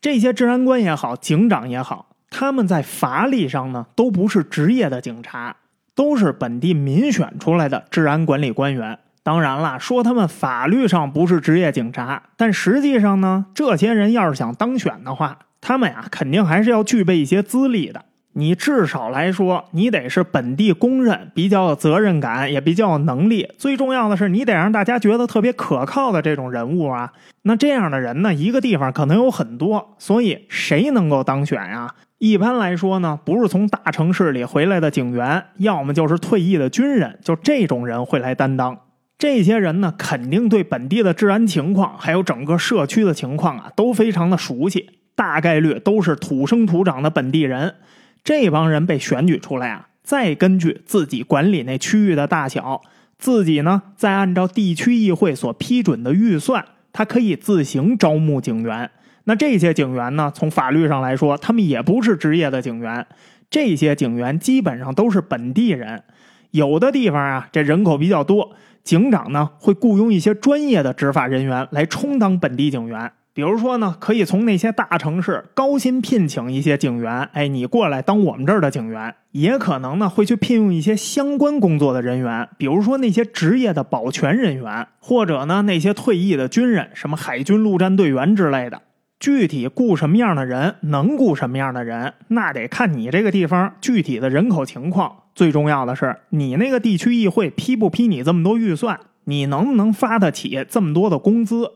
这些治安官也好，警长也好，他们在法理上呢都不是职业的警察，都是本地民选出来的治安管理官员。当然了，说他们法律上不是职业警察，但实际上呢，这些人要是想当选的话，他们呀肯定还是要具备一些资历的。你至少来说，你得是本地公认、比较有责任感、也比较有能力。最重要的是，你得让大家觉得特别可靠的这种人物啊。那这样的人呢，一个地方可能有很多，所以谁能够当选呀？一般来说呢，不是从大城市里回来的警员，要么就是退役的军人，就这种人会来担当。这些人呢，肯定对本地的治安情况，还有整个社区的情况啊，都非常的熟悉。大概率都是土生土长的本地人。这帮人被选举出来啊，再根据自己管理那区域的大小，自己呢再按照地区议会所批准的预算，他可以自行招募警员。那这些警员呢，从法律上来说，他们也不是职业的警员。这些警员基本上都是本地人。有的地方啊，这人口比较多。警长呢会雇佣一些专业的执法人员来充当本地警员，比如说呢，可以从那些大城市高薪聘请一些警员，哎，你过来当我们这儿的警员。也可能呢会去聘用一些相关工作的人员，比如说那些职业的保全人员，或者呢那些退役的军人，什么海军陆战队员之类的。具体雇什么样的人，能雇什么样的人，那得看你这个地方具体的人口情况。最重要的是，你那个地区议会批不批你这么多预算，你能不能发得起这么多的工资？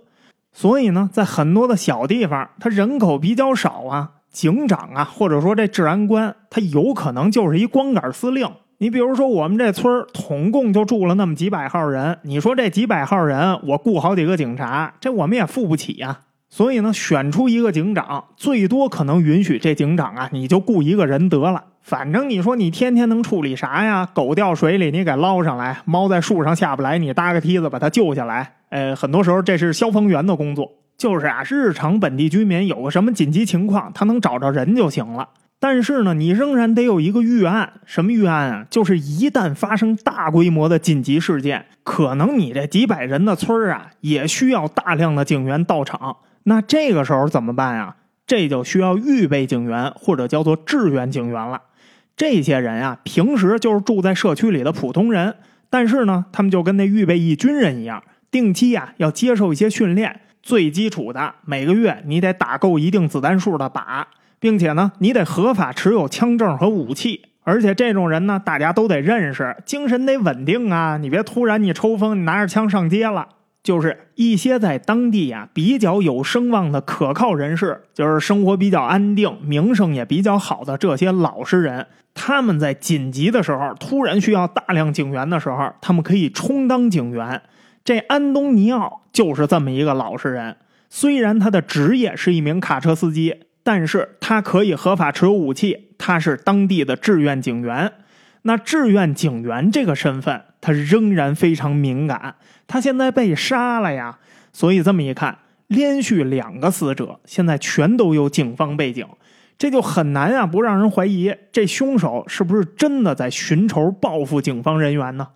所以呢，在很多的小地方，他人口比较少啊，警长啊，或者说这治安官，他有可能就是一光杆司令。你比如说，我们这村儿统共就住了那么几百号人，你说这几百号人，我雇好几个警察，这我们也付不起呀。所以呢，选出一个警长，最多可能允许这警长啊，你就雇一个人得了。反正你说你天天能处理啥呀？狗掉水里你给捞上来，猫在树上下不来，你搭个梯子把它救下来。呃，很多时候这是消防员的工作，就是啊，日常本地居民有个什么紧急情况，他能找着人就行了。但是呢，你仍然得有一个预案，什么预案啊？就是一旦发生大规模的紧急事件，可能你这几百人的村儿啊，也需要大量的警员到场。那这个时候怎么办呀？这就需要预备警员或者叫做志愿警员了。这些人啊，平时就是住在社区里的普通人，但是呢，他们就跟那预备役军人一样，定期呀要接受一些训练。最基础的，每个月你得打够一定子弹数的靶，并且呢，你得合法持有枪证和武器。而且这种人呢，大家都得认识，精神得稳定啊！你别突然你抽风，你拿着枪上街了。就是一些在当地呀比较有声望的可靠人士，就是生活比较安定、名声也比较好的这些老实人，他们在紧急的时候突然需要大量警员的时候，他们可以充当警员。这安东尼奥就是这么一个老实人，虽然他的职业是一名卡车司机。但是他可以合法持有武器，他是当地的志愿警员。那志愿警员这个身份，他仍然非常敏感。他现在被杀了呀，所以这么一看，连续两个死者现在全都有警方背景，这就很难啊，不让人怀疑这凶手是不是真的在寻仇报复警方人员呢？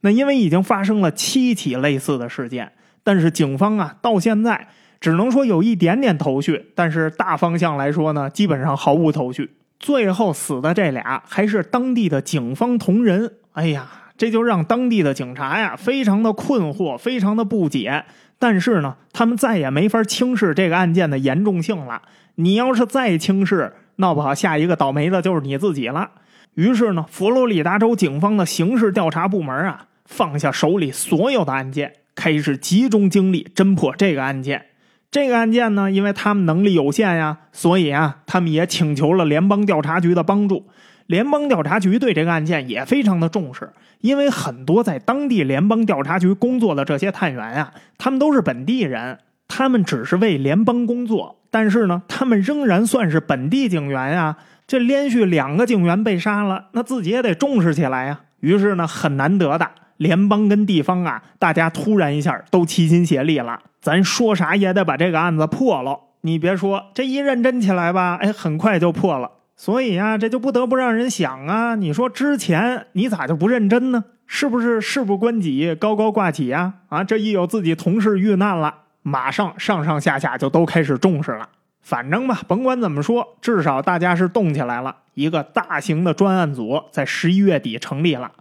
那因为已经发生了七起类似的事件，但是警方啊，到现在只能说有一点点头绪，但是大方向来说呢，基本上毫无头绪。最后死的这俩还是当地的警方同仁，哎呀，这就让当地的警察呀非常的困惑，非常的不解。但是呢，他们再也没法轻视这个案件的严重性了。你要是再轻视，闹不好下一个倒霉的就是你自己了。于是呢，佛罗里达州警方的刑事调查部门啊，放下手里所有的案件，开始集中精力侦破这个案件。这个案件呢，因为他们能力有限呀，所以啊，他们也请求了联邦调查局的帮助。联邦调查局对这个案件也非常的重视，因为很多在当地联邦调查局工作的这些探员啊，他们都是本地人，他们只是为联邦工作，但是呢，他们仍然算是本地警员呀。这连续两个警员被杀了，那自己也得重视起来呀。于是呢，很难得的，联邦跟地方啊，大家突然一下都齐心协力了。咱说啥也得把这个案子破了。你别说，这一认真起来吧，哎，很快就破了。所以啊，这就不得不让人想啊，你说之前你咋就不认真呢？是不是事不关己，高高挂起呀？啊，这一有自己同事遇难了，马上上上下下就都开始重视了。反正吧，甭管怎么说，至少大家是动起来了。一个大型的专案组在十一月底成立了。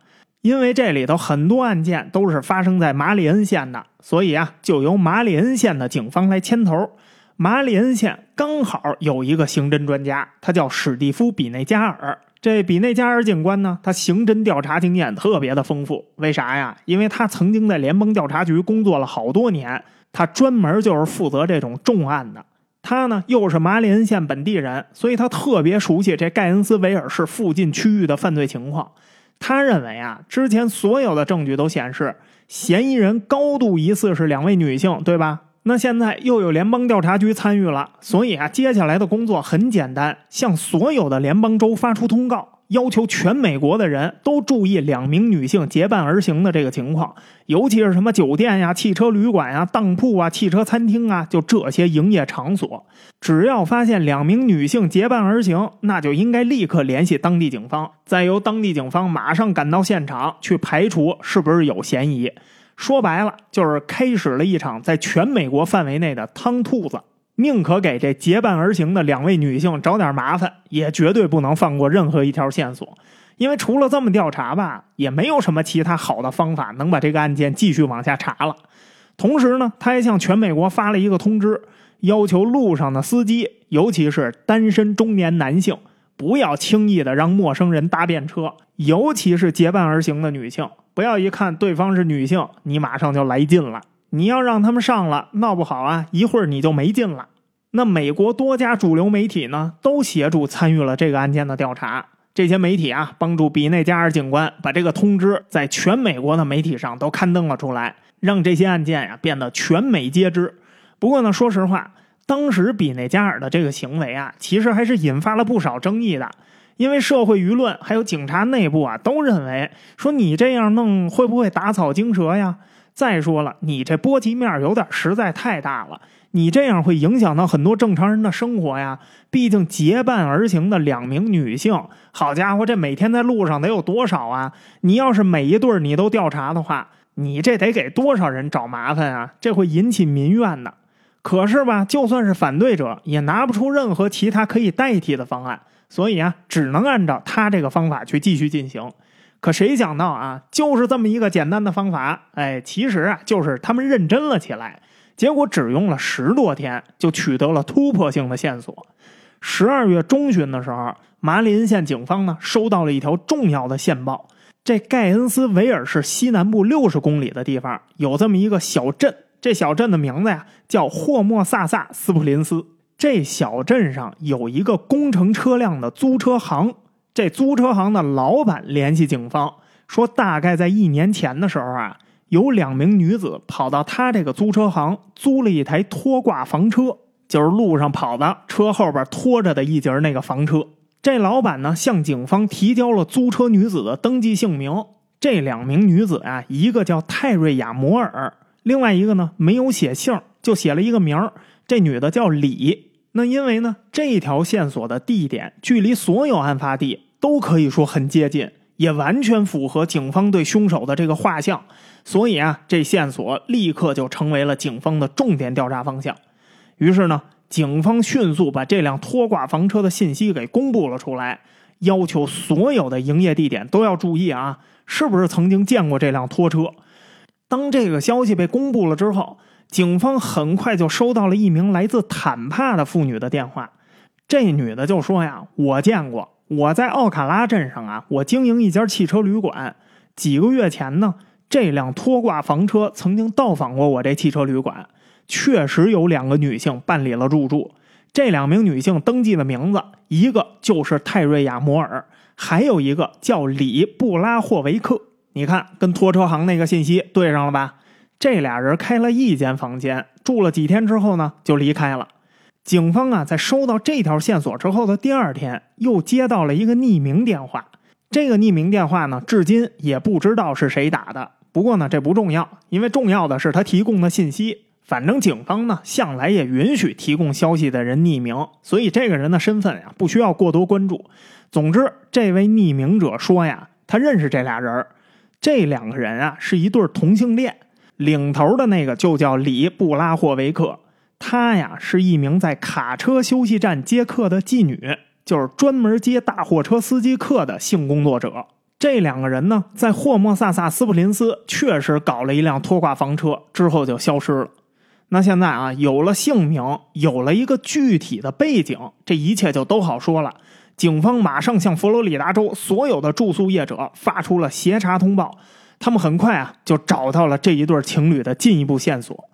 因为这里头很多案件都是发生在马里恩县的，所以啊，就由马里恩县的警方来牵头。马里恩县刚好有一个刑侦专家，他叫史蒂夫·比内加尔。这比内加尔警官呢，他刑侦调查经验特别的丰富。为啥呀？因为他曾经在联邦调查局工作了好多年，他专门就是负责这种重案的。他呢，又是马里恩县本地人，所以他特别熟悉这盖恩斯维尔市附近区域的犯罪情况。他认为啊，之前所有的证据都显示，嫌疑人高度疑似是两位女性，对吧？那现在又有联邦调查局参与了，所以啊，接下来的工作很简单，向所有的联邦州发出通告。要求全美国的人都注意两名女性结伴而行的这个情况，尤其是什么酒店呀、汽车旅馆呀、当铺啊、汽车餐厅啊，就这些营业场所，只要发现两名女性结伴而行，那就应该立刻联系当地警方，再由当地警方马上赶到现场去排除是不是有嫌疑。说白了，就是开始了一场在全美国范围内的汤兔子。宁可给这结伴而行的两位女性找点麻烦，也绝对不能放过任何一条线索。因为除了这么调查吧，也没有什么其他好的方法能把这个案件继续往下查了。同时呢，他还向全美国发了一个通知，要求路上的司机，尤其是单身中年男性，不要轻易的让陌生人搭便车，尤其是结伴而行的女性，不要一看对方是女性，你马上就来劲了。你要让他们上了，闹不好啊，一会儿你就没劲了。那美国多家主流媒体呢，都协助参与了这个案件的调查。这些媒体啊，帮助比内加尔警官把这个通知在全美国的媒体上都刊登了出来，让这些案件呀变得全美皆知。不过呢，说实话，当时比内加尔的这个行为啊，其实还是引发了不少争议的，因为社会舆论还有警察内部啊，都认为说你这样弄会不会打草惊蛇呀？再说了，你这波及面有点实在太大了，你这样会影响到很多正常人的生活呀。毕竟结伴而行的两名女性，好家伙，这每天在路上得有多少啊？你要是每一对你都调查的话，你这得给多少人找麻烦啊？这会引起民怨的。可是吧，就算是反对者，也拿不出任何其他可以代替的方案，所以啊，只能按照他这个方法去继续进行。可谁想到啊，就是这么一个简单的方法，哎，其实啊，就是他们认真了起来。结果只用了十多天，就取得了突破性的线索。十二月中旬的时候，马里恩县警方呢收到了一条重要的线报：这盖恩斯维尔市西南部六十公里的地方有这么一个小镇，这小镇的名字呀叫霍莫萨萨斯普林斯。这小镇上有一个工程车辆的租车行。这租车行的老板联系警方说，大概在一年前的时候啊，有两名女子跑到他这个租车行租了一台拖挂房车。就是路上跑的车后边拖着的一节那个房车。这老板呢，向警方提交了租车女子的登记姓名。这两名女子啊，一个叫泰瑞亚·摩尔，另外一个呢没有写姓，就写了一个名儿。这女的叫李。那因为呢，这条线索的地点距离所有案发地都可以说很接近，也完全符合警方对凶手的这个画像，所以啊，这线索立刻就成为了警方的重点调查方向。于是呢，警方迅速把这辆拖挂房车的信息给公布了出来，要求所有的营业地点都要注意啊，是不是曾经见过这辆拖车？当这个消息被公布了之后。警方很快就收到了一名来自坦帕的妇女的电话，这女的就说呀：“我见过，我在奥卡拉镇上啊，我经营一家汽车旅馆。几个月前呢，这辆拖挂房车曾经到访过我这汽车旅馆，确实有两个女性办理了入住。这两名女性登记的名字，一个就是泰瑞亚·摩尔，还有一个叫里布拉霍维克。你看，跟拖车行那个信息对上了吧？”这俩人开了一间房间，住了几天之后呢，就离开了。警方啊，在收到这条线索之后的第二天，又接到了一个匿名电话。这个匿名电话呢，至今也不知道是谁打的。不过呢，这不重要，因为重要的是他提供的信息。反正警方呢，向来也允许提供消息的人匿名，所以这个人的身份呀，不需要过多关注。总之，这位匿名者说呀，他认识这俩人儿，这两个人啊，是一对同性恋。领头的那个就叫里布拉霍维克，他呀是一名在卡车休息站接客的妓女，就是专门接大货车司机客的性工作者。这两个人呢，在霍莫萨萨斯普林斯确实搞了一辆拖挂房车，之后就消失了。那现在啊，有了姓名，有了一个具体的背景，这一切就都好说了。警方马上向佛罗里达州所有的住宿业者发出了协查通报。他们很快啊，就找到了这一对情侣的进一步线索。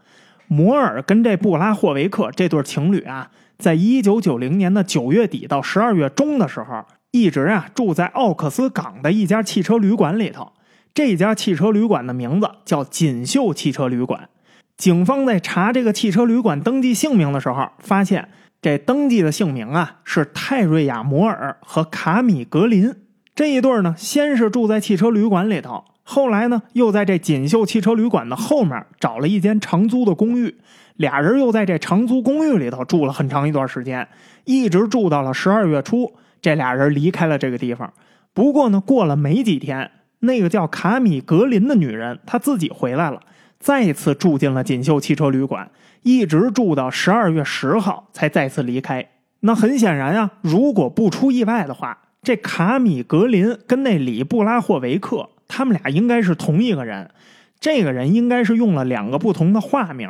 摩尔跟这布拉霍维克这对情侣啊，在一九九零年的九月底到十二月中的时候，一直啊住在奥克斯港的一家汽车旅馆里头。这家汽车旅馆的名字叫锦绣汽车旅馆。警方在查这个汽车旅馆登记姓名的时候，发现这登记的姓名啊是泰瑞亚·摩尔和卡米·格林这一对呢。先是住在汽车旅馆里头。后来呢，又在这锦绣汽车旅馆的后面找了一间长租的公寓，俩人又在这长租公寓里头住了很长一段时间，一直住到了十二月初，这俩人离开了这个地方。不过呢，过了没几天，那个叫卡米格林的女人她自己回来了，再次住进了锦绣汽车旅馆，一直住到十二月十号才再次离开。那很显然啊，如果不出意外的话，这卡米格林跟那里布拉霍维克。他们俩应该是同一个人，这个人应该是用了两个不同的化名，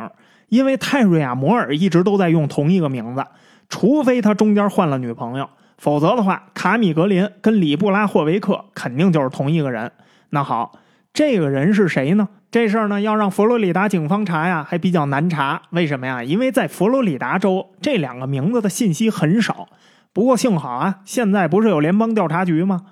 因为泰瑞亚·摩尔一直都在用同一个名字，除非他中间换了女朋友，否则的话，卡米格林跟里布拉霍维克肯定就是同一个人。那好，这个人是谁呢？这事儿呢，要让佛罗里达警方查呀，还比较难查。为什么呀？因为在佛罗里达州，这两个名字的信息很少。不过幸好啊，现在不是有联邦调查局吗？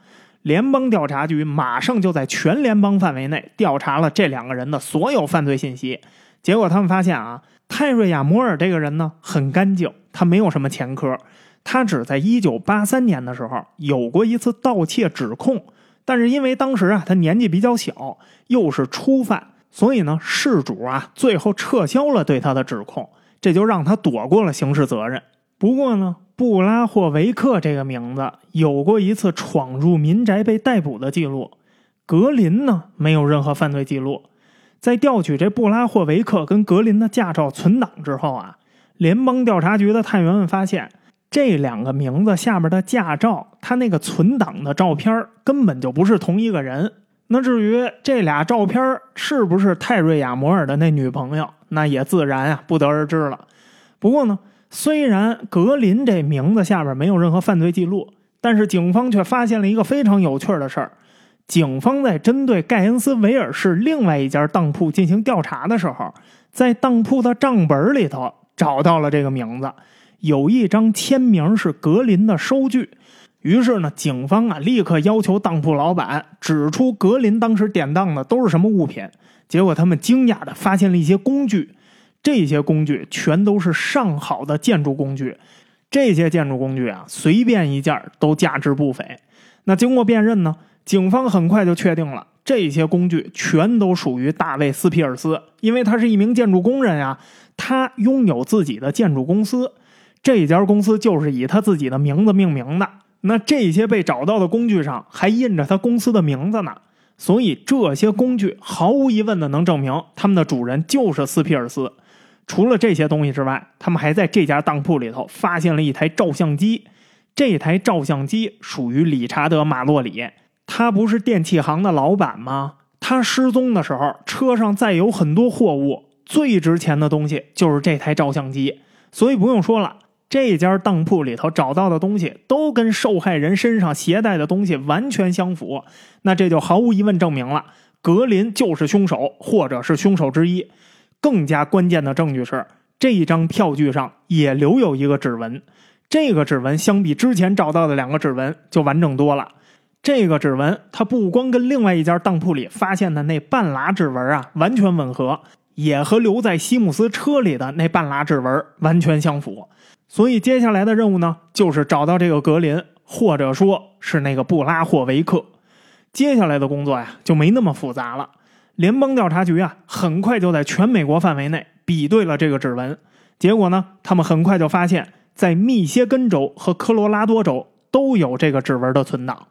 联邦调查局马上就在全联邦范围内调查了这两个人的所有犯罪信息，结果他们发现啊，泰瑞亚·摩尔这个人呢很干净，他没有什么前科，他只在1983年的时候有过一次盗窃指控，但是因为当时啊他年纪比较小，又是初犯，所以呢事主啊最后撤销了对他的指控，这就让他躲过了刑事责任。不过呢。布拉霍维克这个名字有过一次闯入民宅被逮捕的记录，格林呢没有任何犯罪记录。在调取这布拉霍维克跟格林的驾照存档之后啊，联邦调查局的探员们发现这两个名字下面的驾照，他那个存档的照片根本就不是同一个人。那至于这俩照片是不是泰瑞亚摩尔的那女朋友，那也自然啊不得而知了。不过呢。虽然格林这名字下面没有任何犯罪记录，但是警方却发现了一个非常有趣的事儿。警方在针对盖恩斯维尔市另外一家当铺进行调查的时候，在当铺的账本里头找到了这个名字，有一张签名是格林的收据。于是呢，警方啊立刻要求当铺老板指出格林当时典当的都是什么物品。结果他们惊讶的发现了一些工具。这些工具全都是上好的建筑工具，这些建筑工具啊，随便一件都价值不菲。那经过辨认呢，警方很快就确定了这些工具全都属于大卫·斯皮尔斯，因为他是一名建筑工人呀，他拥有自己的建筑公司，这家公司就是以他自己的名字命名的。那这些被找到的工具上还印着他公司的名字呢，所以这些工具毫无疑问的能证明他们的主人就是斯皮尔斯。除了这些东西之外，他们还在这家当铺里头发现了一台照相机。这台照相机属于理查德·马洛里，他不是电器行的老板吗？他失踪的时候，车上载有很多货物，最值钱的东西就是这台照相机。所以不用说了，这家当铺里头找到的东西都跟受害人身上携带的东西完全相符。那这就毫无疑问证明了格林就是凶手，或者是凶手之一。更加关键的证据是，这一张票据上也留有一个指纹。这个指纹相比之前找到的两个指纹就完整多了。这个指纹它不光跟另外一家当铺里发现的那半拉指纹啊完全吻合，也和留在西姆斯车里的那半拉指纹完全相符。所以接下来的任务呢，就是找到这个格林，或者说是那个布拉霍维克。接下来的工作呀，就没那么复杂了。联邦调查局啊，很快就在全美国范围内比对了这个指纹，结果呢，他们很快就发现，在密歇根州和科罗拉多州都有这个指纹的存档。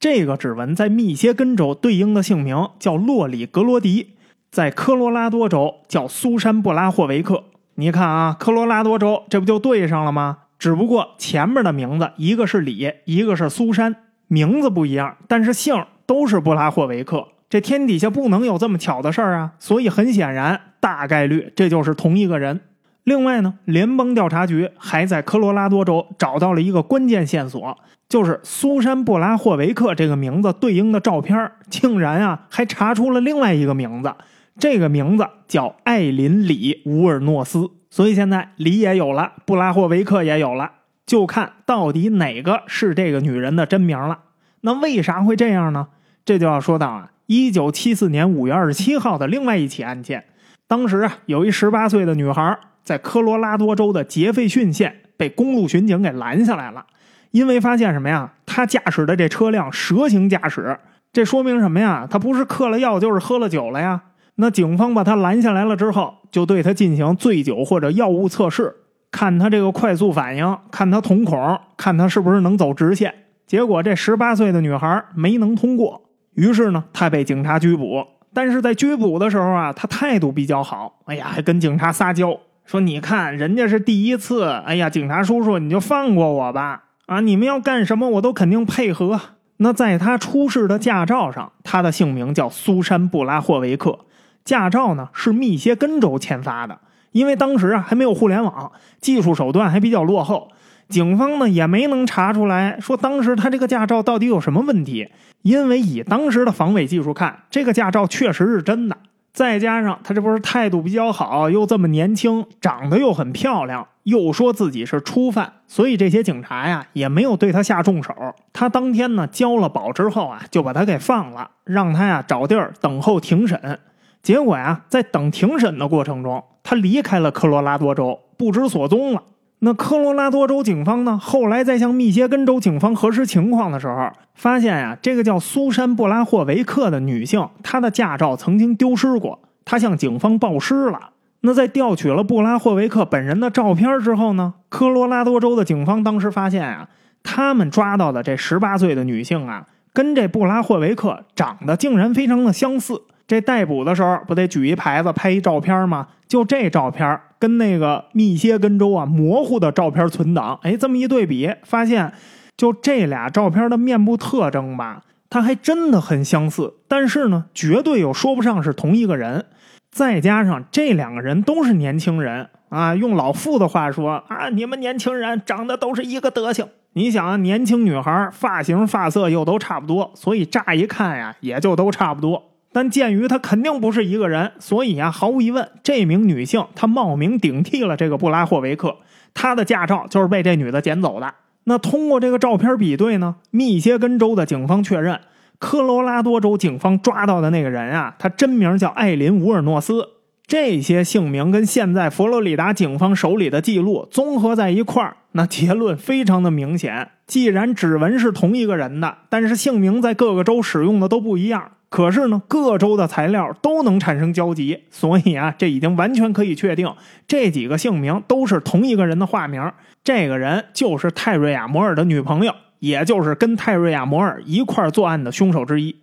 这个指纹在密歇根州对应的姓名叫洛里格罗迪，在科罗拉多州叫苏珊布拉霍维克。你看啊，科罗拉多州这不就对上了吗？只不过前面的名字一个是李，一个是苏珊，名字不一样，但是姓都是布拉霍维克。这天底下不能有这么巧的事儿啊！所以很显然，大概率这就是同一个人。另外呢，联邦调查局还在科罗拉多州找到了一个关键线索，就是苏珊·布拉霍维克这个名字对应的照片，竟然啊还查出了另外一个名字，这个名字叫艾琳·里·乌尔诺斯。所以现在里也有了，布拉霍维克也有了，就看到底哪个是这个女人的真名了。那为啥会这样呢？这就要说到啊。一九七四年五月二十七号的另外一起案件，当时啊，有一十八岁的女孩在科罗拉多州的杰斐逊县被公路巡警给拦下来了，因为发现什么呀？她驾驶的这车辆蛇形驾驶，这说明什么呀？她不是嗑了药，就是喝了酒了呀。那警方把他拦下来了之后，就对他进行醉酒或者药物测试，看他这个快速反应，看他瞳孔，看他是不是能走直线。结果这十八岁的女孩没能通过。于是呢，他被警察拘捕。但是在拘捕的时候啊，他态度比较好。哎呀，还跟警察撒娇，说：“你看，人家是第一次。哎呀，警察叔叔，你就放过我吧。啊，你们要干什么，我都肯定配合。”那在他出示的驾照上，他的姓名叫苏珊·布拉霍维克。驾照呢是密歇根州签发的，因为当时啊还没有互联网，技术手段还比较落后。警方呢也没能查出来，说当时他这个驾照到底有什么问题。因为以当时的防伪技术看，这个驾照确实是真的。再加上他这不是态度比较好，又这么年轻，长得又很漂亮，又说自己是初犯，所以这些警察呀也没有对他下重手。他当天呢交了保之后啊，就把他给放了，让他呀找地儿等候庭审。结果呀，在等庭审的过程中，他离开了科罗拉多州，不知所踪了。那科罗拉多州警方呢？后来在向密歇根州警方核实情况的时候，发现呀，这个叫苏珊·布拉霍维克的女性，她的驾照曾经丢失过，她向警方报失了。那在调取了布拉霍维克本人的照片之后呢，科罗拉多州的警方当时发现啊，他们抓到的这十八岁的女性啊，跟这布拉霍维克长得竟然非常的相似。这逮捕的时候不得举一牌子拍一照片吗？就这照片跟那个密歇根州啊模糊的照片存档，哎，这么一对比，发现就这俩照片的面部特征吧，它还真的很相似。但是呢，绝对又说不上是同一个人。再加上这两个人都是年轻人啊，用老傅的话说啊，你们年轻人长得都是一个德行。你想啊，年轻女孩发型发色又都差不多，所以乍一看呀，也就都差不多。但鉴于他肯定不是一个人，所以啊，毫无疑问，这名女性她冒名顶替了这个布拉霍维克，她的驾照就是被这女的捡走的。那通过这个照片比对呢，密歇根州的警方确认，科罗拉多州警方抓到的那个人啊，他真名叫艾琳·乌尔诺斯。这些姓名跟现在佛罗里达警方手里的记录综合在一块儿，那结论非常的明显。既然指纹是同一个人的，但是姓名在各个州使用的都不一样。可是呢，各州的材料都能产生交集，所以啊，这已经完全可以确定，这几个姓名都是同一个人的化名。这个人就是泰瑞亚·摩尔的女朋友，也就是跟泰瑞亚·摩尔一块作案的凶手之一。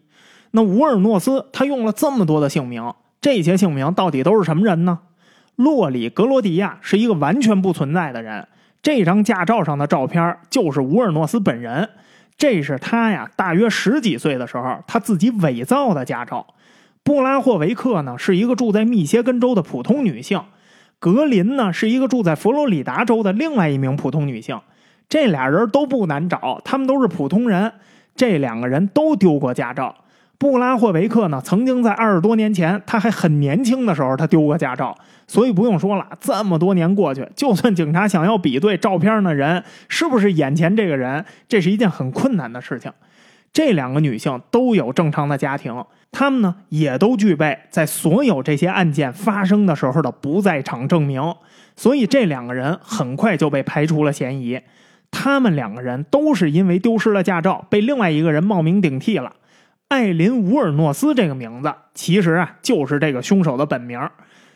那乌尔诺斯他用了这么多的姓名。这些姓名到底都是什么人呢？洛里格罗迪亚是一个完全不存在的人。这张驾照上的照片就是乌尔诺斯本人。这是他呀，大约十几岁的时候，他自己伪造的驾照。布拉霍维克呢，是一个住在密歇根州的普通女性。格林呢，是一个住在佛罗里达州的另外一名普通女性。这俩人都不难找，他们都是普通人。这两个人都丢过驾照。布拉霍维克呢，曾经在二十多年前，他还很年轻的时候，他丢过驾照，所以不用说了。这么多年过去，就算警察想要比对照片的人是不是眼前这个人，这是一件很困难的事情。这两个女性都有正常的家庭，她们呢也都具备在所有这些案件发生的时候的不在场证明，所以这两个人很快就被排除了嫌疑。他们两个人都是因为丢失了驾照，被另外一个人冒名顶替了。艾琳·乌尔诺斯这个名字，其实啊就是这个凶手的本名。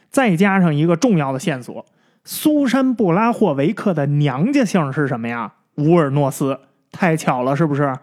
再加上一个重要的线索：苏珊·布拉霍维克的娘家姓是什么呀？乌尔诺斯。太巧了，是不是？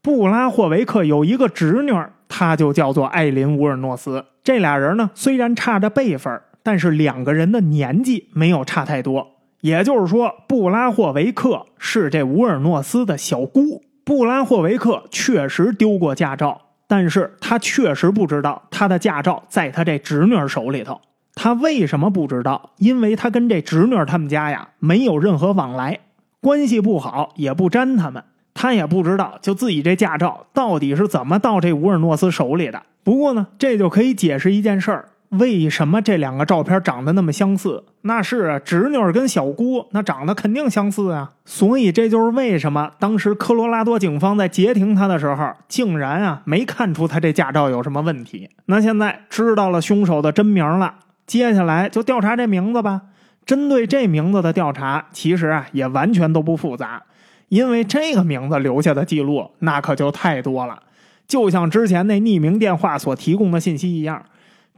布拉霍维克有一个侄女，她就叫做艾琳·乌尔诺斯。这俩人呢，虽然差着辈分，但是两个人的年纪没有差太多。也就是说，布拉霍维克是这乌尔诺斯的小姑。布拉霍维克确实丢过驾照。但是他确实不知道他的驾照在他这侄女手里头。他为什么不知道？因为他跟这侄女他们家呀没有任何往来，关系不好，也不沾他们。他也不知道，就自己这驾照到底是怎么到这乌尔诺斯手里的。不过呢，这就可以解释一件事儿。为什么这两个照片长得那么相似？那是，侄女跟小姑那长得肯定相似啊。所以这就是为什么当时科罗拉多警方在截停他的时候，竟然啊没看出他这驾照有什么问题。那现在知道了凶手的真名了，接下来就调查这名字吧。针对这名字的调查，其实啊也完全都不复杂，因为这个名字留下的记录那可就太多了，就像之前那匿名电话所提供的信息一样。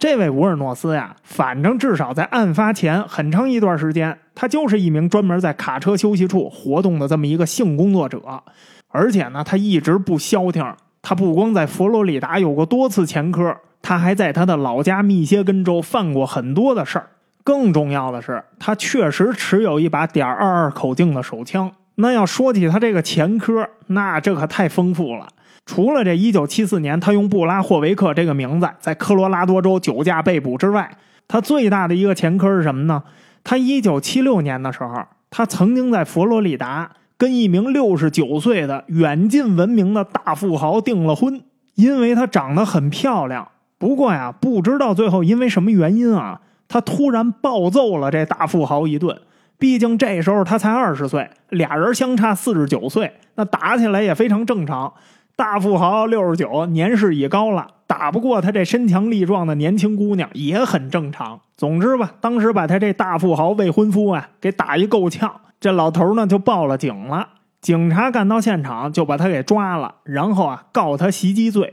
这位乌尔诺斯呀，反正至少在案发前很长一段时间，他就是一名专门在卡车休息处活动的这么一个性工作者，而且呢，他一直不消停。他不光在佛罗里达有过多次前科，他还在他的老家密歇根州犯过很多的事儿。更重要的是，他确实持有一把点二二口径的手枪。那要说起他这个前科，那这可太丰富了。除了这1974年他用布拉霍维克这个名字在科罗拉多州酒驾被捕之外，他最大的一个前科是什么呢？他1976年的时候，他曾经在佛罗里达跟一名69岁的远近闻名的大富豪订了婚，因为她长得很漂亮。不过呀，不知道最后因为什么原因啊，他突然暴揍了这大富豪一顿。毕竟这时候他才二十岁，俩人相差四十九岁，那打起来也非常正常。大富豪六十九，年事已高了，打不过他这身强力壮的年轻姑娘也很正常。总之吧，当时把他这大富豪未婚夫啊给打一够呛，这老头呢就报了警了。警察赶到现场就把他给抓了，然后啊告他袭击罪。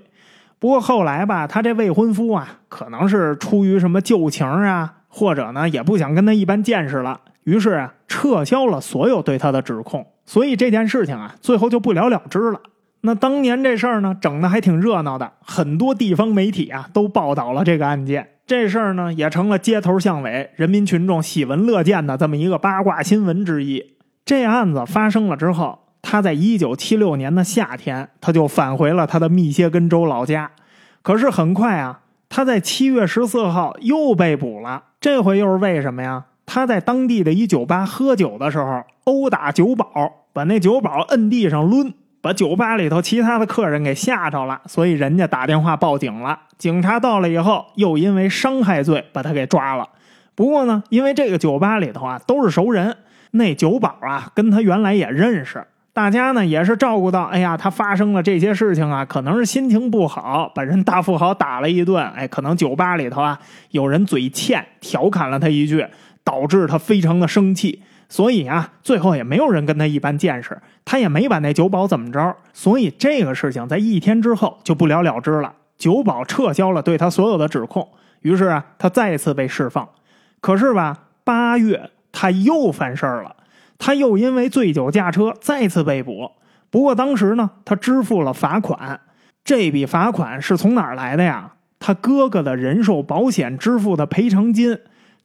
不过后来吧，他这未婚夫啊可能是出于什么旧情啊，或者呢也不想跟他一般见识了，于是啊撤销了所有对他的指控。所以这件事情啊最后就不了了之了。那当年这事儿呢，整的还挺热闹的，很多地方媒体啊都报道了这个案件。这事儿呢，也成了街头巷尾、人民群众喜闻乐见的这么一个八卦新闻之一。这案子发生了之后，他在一九七六年的夏天，他就返回了他的密歇根州老家。可是很快啊，他在七月十四号又被捕了。这回又是为什么呀？他在当地的一酒吧喝酒的时候，殴打酒保，把那酒保摁地上抡。把酒吧里头其他的客人给吓着了，所以人家打电话报警了。警察到了以后，又因为伤害罪把他给抓了。不过呢，因为这个酒吧里头啊都是熟人，那酒保啊跟他原来也认识，大家呢也是照顾到，哎呀，他发生了这些事情啊，可能是心情不好，把人大富豪打了一顿，哎，可能酒吧里头啊有人嘴欠，调侃了他一句，导致他非常的生气，所以啊，最后也没有人跟他一般见识，他也没把那酒保怎么着，所以这个事情在一天之后就不了了之了，酒保撤销了对他所有的指控，于是啊，他再次被释放。可是吧，八月他又犯事儿了。他又因为醉酒驾车再次被捕，不过当时呢，他支付了罚款。这笔罚款是从哪儿来的呀？他哥哥的人寿保险支付的赔偿金。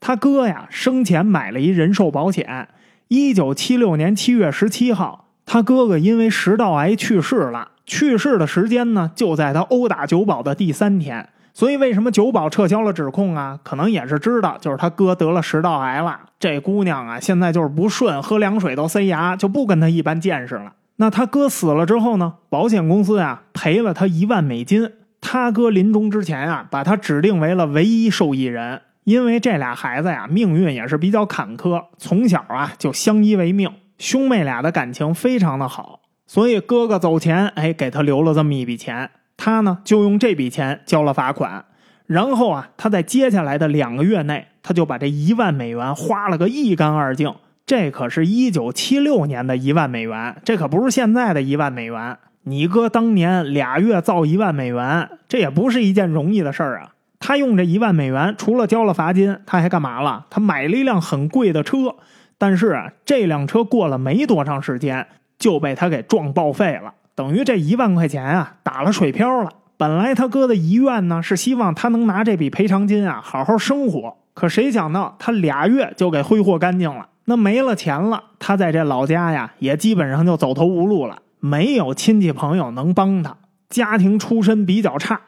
他哥呀，生前买了一人寿保险。一九七六年七月十七号，他哥哥因为食道癌去世了。去世的时间呢，就在他殴打酒保的第三天。所以，为什么酒保撤销了指控啊？可能也是知道，就是他哥得了食道癌了。这姑娘啊，现在就是不顺，喝凉水都塞牙，就不跟他一般见识了。那他哥死了之后呢？保险公司啊赔了他一万美金。他哥临终之前啊，把他指定为了唯一受益人，因为这俩孩子呀，命运也是比较坎坷，从小啊就相依为命，兄妹俩的感情非常的好，所以哥哥走前，哎，给他留了这么一笔钱。他呢，就用这笔钱交了罚款，然后啊，他在接下来的两个月内，他就把这一万美元花了个一干二净。这可是一九七六年的一万美元，这可不是现在的一万美元。你哥当年俩月造一万美元，这也不是一件容易的事儿啊。他用这一万美元，除了交了罚金，他还干嘛了？他买了一辆很贵的车，但是啊，这辆车过了没多长时间，就被他给撞报废了。等于这一万块钱啊，打了水漂了。本来他哥的遗愿呢，是希望他能拿这笔赔偿金啊，好好生活。可谁想到他俩月就给挥霍干净了。那没了钱了，他在这老家呀，也基本上就走投无路了。没有亲戚朋友能帮他，家庭出身比较差，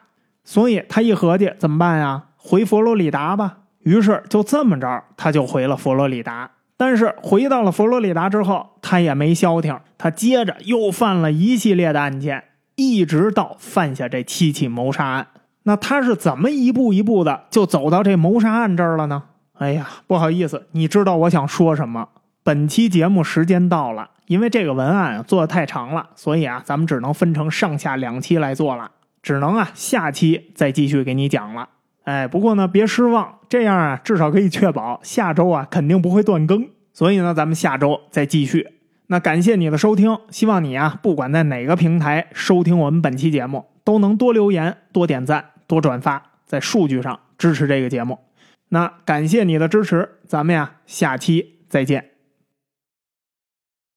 所以他一合计，怎么办呀？回佛罗里达吧。于是就这么着，他就回了佛罗里达。但是回到了佛罗里达之后，他也没消停，他接着又犯了一系列的案件，一直到犯下这七起谋杀案。那他是怎么一步一步的就走到这谋杀案这儿了呢？哎呀，不好意思，你知道我想说什么？本期节目时间到了，因为这个文案做的太长了，所以啊，咱们只能分成上下两期来做了，只能啊下期再继续给你讲了。哎，不过呢，别失望，这样啊，至少可以确保下周啊肯定不会断更。所以呢，咱们下周再继续。那感谢你的收听，希望你啊，不管在哪个平台收听我们本期节目，都能多留言、多点赞、多转发，在数据上支持这个节目。那感谢你的支持，咱们呀，下期再见。